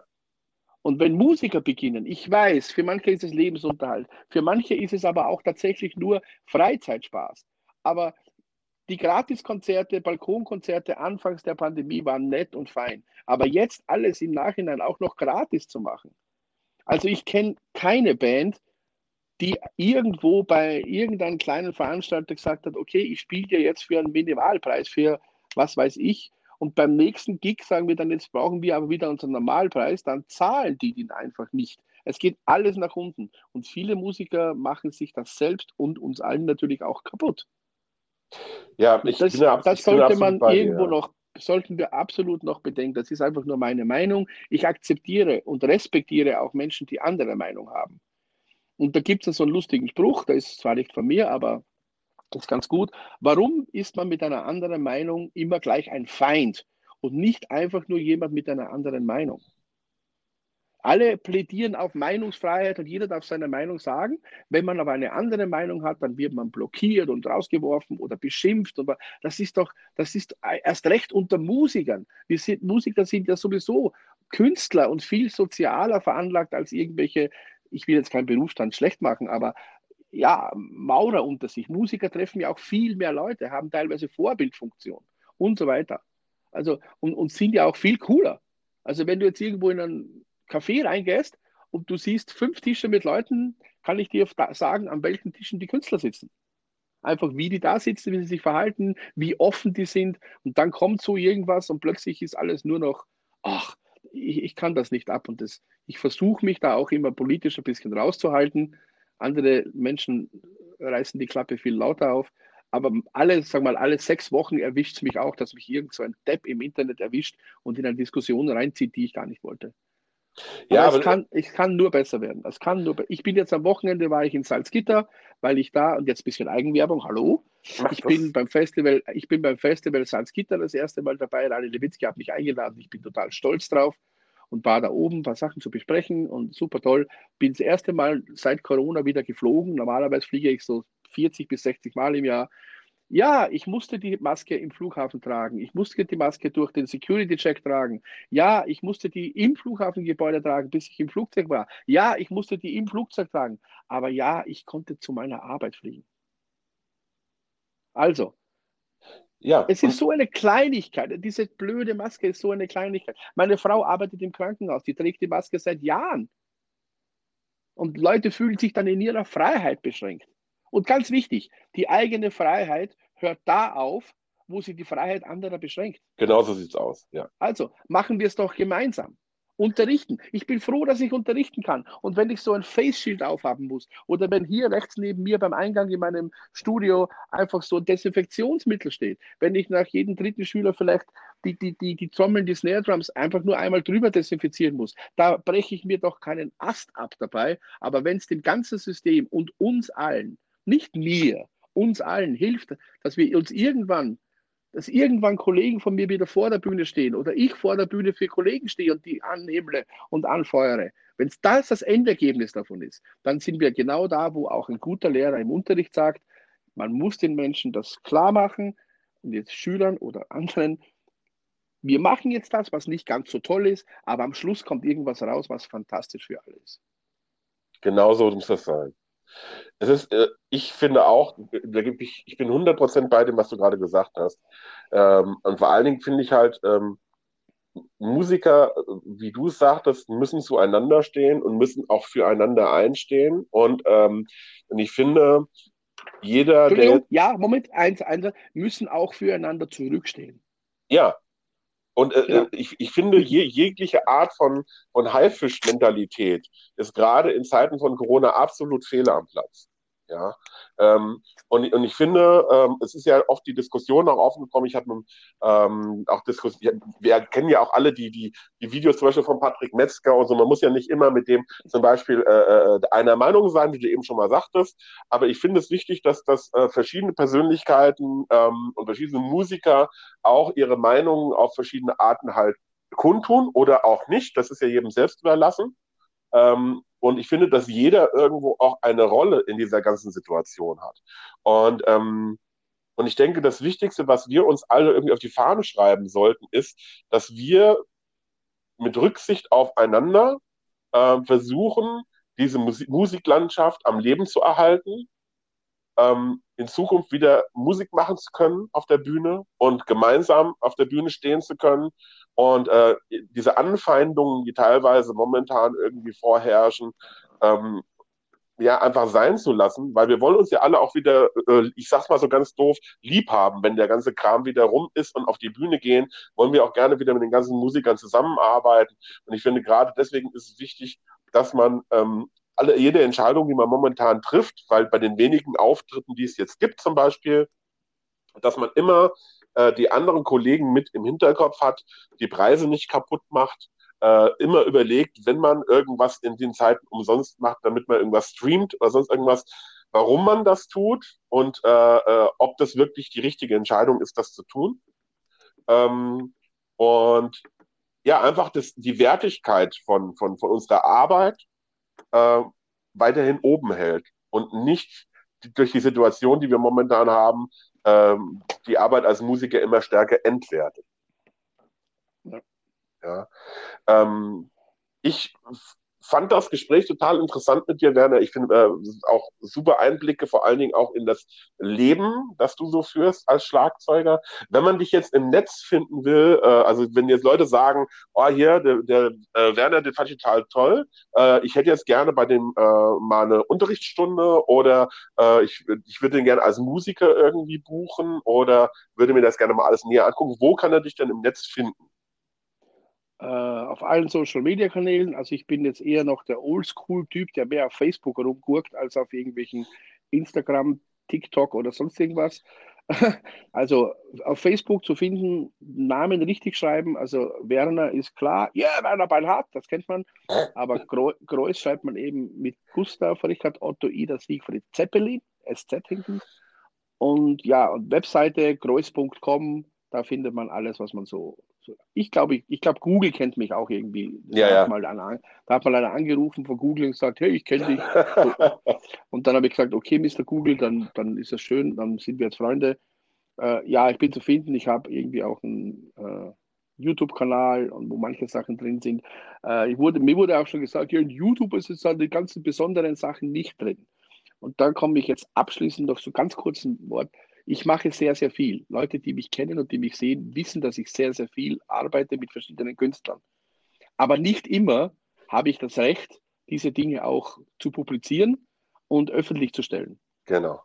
Und wenn Musiker beginnen, ich weiß, für manche ist es Lebensunterhalt, für manche ist es aber auch tatsächlich nur Freizeitspaß. Aber die Gratiskonzerte, Balkonkonzerte anfangs der Pandemie waren nett und fein. Aber jetzt alles im Nachhinein auch noch gratis zu machen. Also ich kenne keine Band, die irgendwo bei irgendeinem kleinen Veranstalter gesagt hat, okay, ich spiele dir jetzt für einen Minimalpreis, für was weiß ich, und beim nächsten Gig sagen wir dann, jetzt brauchen wir aber wieder unseren Normalpreis, dann zahlen die den einfach nicht. Es geht alles nach unten. Und viele Musiker machen sich das selbst und uns allen natürlich auch kaputt. Ja, ich das, bin ja, das sollte man irgendwo dir. noch, sollten wir absolut noch bedenken. Das ist einfach nur meine Meinung. Ich akzeptiere und respektiere auch Menschen, die andere Meinung haben. Und da gibt es so einen lustigen Spruch, der ist zwar nicht von mir, aber Das ist ganz gut. Warum ist man mit einer anderen Meinung immer gleich ein Feind und nicht einfach nur jemand mit einer anderen Meinung? Alle plädieren auf Meinungsfreiheit und jeder darf seine Meinung sagen. Wenn man aber eine andere Meinung hat, dann wird man blockiert und rausgeworfen oder beschimpft. Und das ist doch, das ist erst recht unter Musikern. Wir sind, Musiker sind ja sowieso Künstler und viel sozialer veranlagt als irgendwelche, ich will jetzt keinen Berufsstand schlecht machen, aber ja, Maurer unter sich. Musiker treffen ja auch viel mehr Leute, haben teilweise Vorbildfunktion und so weiter. Also, und, und sind ja auch viel cooler. Also, wenn du jetzt irgendwo in einen Café reingehst und du siehst fünf Tische mit Leuten, kann ich dir sagen, an welchen Tischen die Künstler sitzen. Einfach wie die da sitzen, wie sie sich verhalten, wie offen die sind. Und dann kommt so irgendwas und plötzlich ist alles nur noch, ach, ich, ich kann das nicht ab. Und das, ich versuche mich da auch immer politisch ein bisschen rauszuhalten. Andere Menschen reißen die Klappe viel lauter auf. Aber alle, sag mal, alle sechs Wochen erwischt es mich auch, dass mich irgend so ein Depp im Internet erwischt und in eine Diskussion reinzieht, die ich gar nicht wollte. Ja, aber, es, kann, es kann nur besser werden. Es kann nur, ich bin jetzt am Wochenende, war ich in Salzgitter, weil ich da, und jetzt ein bisschen Eigenwerbung, hallo, ich bin beim Festival, ich bin beim Festival Salzgitter das erste Mal dabei, Rani Lewitzki hat mich eingeladen, ich bin total stolz drauf und war da oben, ein paar Sachen zu besprechen und super toll. Bin das erste Mal seit Corona wieder geflogen, normalerweise fliege ich so 40 bis 60 Mal im Jahr ja, ich musste die Maske im Flughafen tragen. Ich musste die Maske durch den Security-Check tragen. Ja, ich musste die im Flughafengebäude tragen, bis ich im Flugzeug war. Ja, ich musste die im Flugzeug tragen. Aber ja, ich konnte zu meiner Arbeit fliegen. Also, ja. Es ist so eine Kleinigkeit. Diese blöde Maske ist so eine Kleinigkeit. Meine Frau arbeitet im Krankenhaus. Die trägt die Maske seit Jahren. Und Leute fühlen sich dann in ihrer Freiheit beschränkt. Und ganz wichtig, die eigene Freiheit hört da auf, wo sie die Freiheit anderer beschränkt. Genauso sieht es aus, ja. Also machen wir es doch gemeinsam. Unterrichten. Ich bin froh, dass ich unterrichten kann. Und wenn ich so ein Face Shield aufhaben muss oder wenn hier rechts neben mir beim Eingang in meinem Studio einfach so ein Desinfektionsmittel steht, wenn ich nach jedem dritten Schüler vielleicht die, die, die, die Trommeln, die Snare Drums einfach nur einmal drüber desinfizieren muss, da breche ich mir doch keinen Ast ab dabei. Aber wenn es dem ganzen System und uns allen nicht mir, uns allen hilft, dass wir uns irgendwann, dass irgendwann Kollegen von mir wieder vor der Bühne stehen oder ich vor der Bühne für Kollegen stehe und die anhimmle und anfeuere. Wenn das das Endergebnis davon ist, dann sind wir genau da, wo auch ein guter Lehrer im Unterricht sagt, man muss den Menschen das klar machen und jetzt Schülern oder anderen, wir machen jetzt das, was nicht ganz so toll ist, aber am Schluss kommt irgendwas raus, was fantastisch für alle ist. Genau so muss das sein. Es ist, äh, ich finde auch, da gebe ich, ich bin 100% bei dem, was du gerade gesagt hast. Ähm, und vor allen Dingen finde ich halt, ähm, Musiker, wie du es sagtest, müssen zueinander stehen und müssen auch füreinander einstehen. Und, ähm, und ich finde, jeder, der. Ja, Moment, eins, eins, müssen auch füreinander zurückstehen. Ja, und äh, ja. ich, ich finde, je, jegliche Art von, von Haifisch-Mentalität ist gerade in Zeiten von Corona absolut fehl am Platz. Ja, ähm, und, und ich finde, ähm, es ist ja oft die Diskussion auch aufgekommen. Ich habe ähm, auch Diskussion, wir kennen ja auch alle die, die, die Videos zum Beispiel von Patrick Metzger und so. Man muss ja nicht immer mit dem zum Beispiel äh, äh, einer Meinung sein, wie du eben schon mal sagtest. Aber ich finde es wichtig, dass, dass äh, verschiedene Persönlichkeiten ähm, und verschiedene Musiker auch ihre Meinungen auf verschiedene Arten halt kundtun oder auch nicht. Das ist ja jedem selbst überlassen. Ähm, und ich finde, dass jeder irgendwo auch eine Rolle in dieser ganzen Situation hat. Und, ähm, und ich denke, das Wichtigste, was wir uns alle irgendwie auf die Fahne schreiben sollten, ist, dass wir mit Rücksicht aufeinander äh, versuchen, diese Musik Musiklandschaft am Leben zu erhalten, ähm, in Zukunft wieder Musik machen zu können auf der Bühne und gemeinsam auf der Bühne stehen zu können und äh, diese Anfeindungen, die teilweise momentan irgendwie vorherrschen, ähm, ja, einfach sein zu lassen, weil wir wollen uns ja alle auch wieder, äh, ich sag's mal so ganz doof, lieb haben, wenn der ganze Kram wieder rum ist und auf die Bühne gehen, wollen wir auch gerne wieder mit den ganzen Musikern zusammenarbeiten. Und ich finde gerade deswegen ist es wichtig, dass man ähm, alle, jede Entscheidung, die man momentan trifft, weil bei den wenigen Auftritten, die es jetzt gibt zum Beispiel, dass man immer äh, die anderen Kollegen mit im Hinterkopf hat, die Preise nicht kaputt macht, äh, immer überlegt, wenn man irgendwas in den Zeiten umsonst macht, damit man irgendwas streamt oder sonst irgendwas, warum man das tut und äh, äh, ob das wirklich die richtige Entscheidung ist, das zu tun. Ähm, und ja, einfach das, die Wertigkeit von, von, von unserer Arbeit äh, weiterhin oben hält und nicht durch die Situation, die wir momentan haben, ähm, die Arbeit als Musiker immer stärker entwertet. Ja. ja. Ähm, ich fand das Gespräch total interessant mit dir, Werner. Ich finde äh, auch super Einblicke, vor allen Dingen auch in das Leben, das du so führst als Schlagzeuger. Wenn man dich jetzt im Netz finden will, äh, also wenn jetzt Leute sagen, oh hier, der, der äh, Werner, den fand ich total toll, äh, ich hätte jetzt gerne bei dem äh, mal eine Unterrichtsstunde oder äh, ich, ich würde den gerne als Musiker irgendwie buchen oder würde mir das gerne mal alles näher angucken. Wo kann er dich denn im Netz finden? Äh, auf allen Social Media Kanälen. Also ich bin jetzt eher noch der Oldschool-Typ, der mehr auf Facebook rumgurkt als auf irgendwelchen Instagram, TikTok oder sonst irgendwas. (laughs) Also auf Facebook zu finden, Namen richtig schreiben. Also Werner ist klar, ja, yeah, Werner Beinhardt, das kennt man. Aber Kreuz schreibt man eben mit Gustav Richard Otto Ida Siegfried Zeppelin, SZ hinten. Und ja, und Webseite kreuz.com, da findet man alles, was man so ich glaube, ich, glaube, Google kennt mich auch irgendwie. Ja, da, ja. Hat mal an, da hat mal einer angerufen von Google und gesagt, hey, ich kenne dich. (laughs) und dann habe ich gesagt, okay, Mr. Google, dann, dann ist das schön, dann sind wir jetzt Freunde. Äh, ja, ich bin zu finden. Ich habe irgendwie auch einen äh, YouTube-Kanal und wo manche Sachen drin sind. Äh, ich wurde, mir wurde auch schon gesagt, ja, in YouTube ist es halt die ganzen besonderen Sachen nicht drin. Und dann komme ich jetzt abschließend noch so ganz kurz ein Wort. Ich mache sehr, sehr viel. Leute, die mich kennen und die mich sehen, wissen, dass ich sehr, sehr viel arbeite mit verschiedenen Künstlern. Aber nicht immer habe ich das Recht, diese Dinge auch zu publizieren und öffentlich zu stellen. Genau.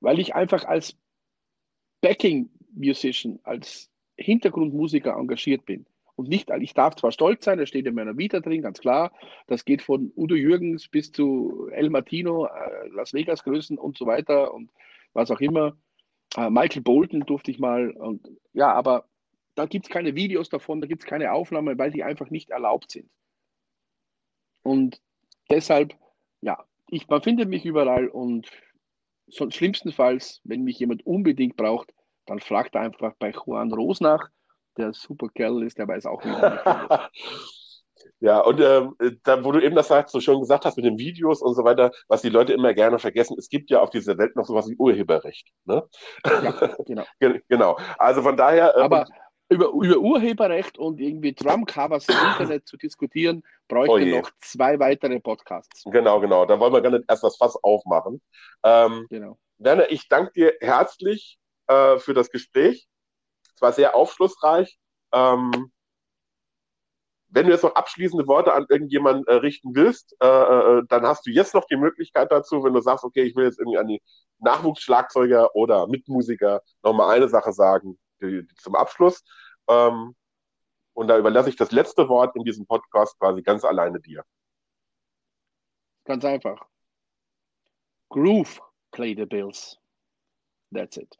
Weil ich einfach als Backing-Musician, als Hintergrundmusiker engagiert bin. Und nicht, ich darf zwar stolz sein, das steht in meiner Vita drin, ganz klar. Das geht von Udo Jürgens bis zu El Martino, äh, Las Vegas Größen und so weiter und was auch immer. Äh, Michael Bolton durfte ich mal. Und ja, aber da gibt es keine Videos davon, da gibt es keine Aufnahmen, weil die einfach nicht erlaubt sind. Und deshalb, ja, ich, man findet mich überall und so, schlimmstenfalls, wenn mich jemand unbedingt braucht, dann fragt er einfach bei Juan Roos nach, der super Kerl ist, der weiß auch, wie man (laughs) Ja, und ähm, da, wo du eben das sagst, so schon gesagt hast mit den Videos und so weiter, was die Leute immer gerne vergessen, es gibt ja auf dieser Welt noch sowas wie Urheberrecht. Ne? Ja, genau. (laughs) genau. Also von daher. Ähm, Aber über, über Urheberrecht und irgendwie Drumcovers im Internet zu diskutieren, bräuchte oh noch zwei weitere Podcasts. Genau, genau. Da wollen wir gerne erst das Fass aufmachen. Ähm, genau. Werner, ich danke dir herzlich äh, für das Gespräch. Es war sehr aufschlussreich. Ähm, wenn du jetzt noch abschließende Worte an irgendjemanden äh, richten willst, äh, äh, dann hast du jetzt noch die Möglichkeit dazu, wenn du sagst, okay, ich will jetzt irgendwie an die Nachwuchsschlagzeuger oder Mitmusiker nochmal eine Sache sagen die, die zum Abschluss. Ähm, und da überlasse ich das letzte Wort in diesem Podcast quasi ganz alleine dir. Ganz einfach. Groove, play the bills. That's it.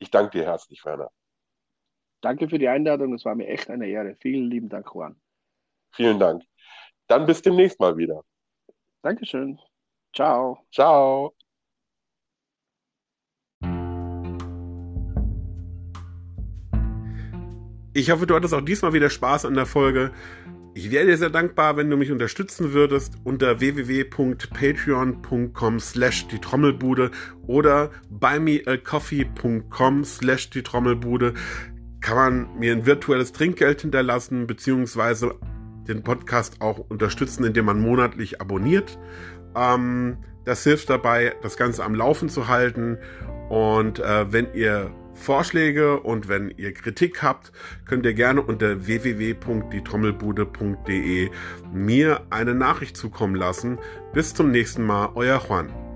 Ich danke dir herzlich, Werner. Danke für die Einladung, es war mir echt eine Ehre. Vielen lieben Dank, Juan. Vielen Dank. Dann bis demnächst mal wieder. Dankeschön. Ciao. Ciao. Ich hoffe, du hattest auch diesmal wieder Spaß an der Folge. Ich wäre dir sehr dankbar, wenn du mich unterstützen würdest unter www.patreon.com slash die Trommelbude oder buymeacoffee.com slash die Trommelbude kann man mir ein virtuelles Trinkgeld hinterlassen, beziehungsweise den Podcast auch unterstützen, indem man monatlich abonniert. Ähm, das hilft dabei, das Ganze am Laufen zu halten. Und äh, wenn ihr Vorschläge und wenn ihr Kritik habt, könnt ihr gerne unter www.dietrommelbude.de mir eine Nachricht zukommen lassen. Bis zum nächsten Mal, euer Juan.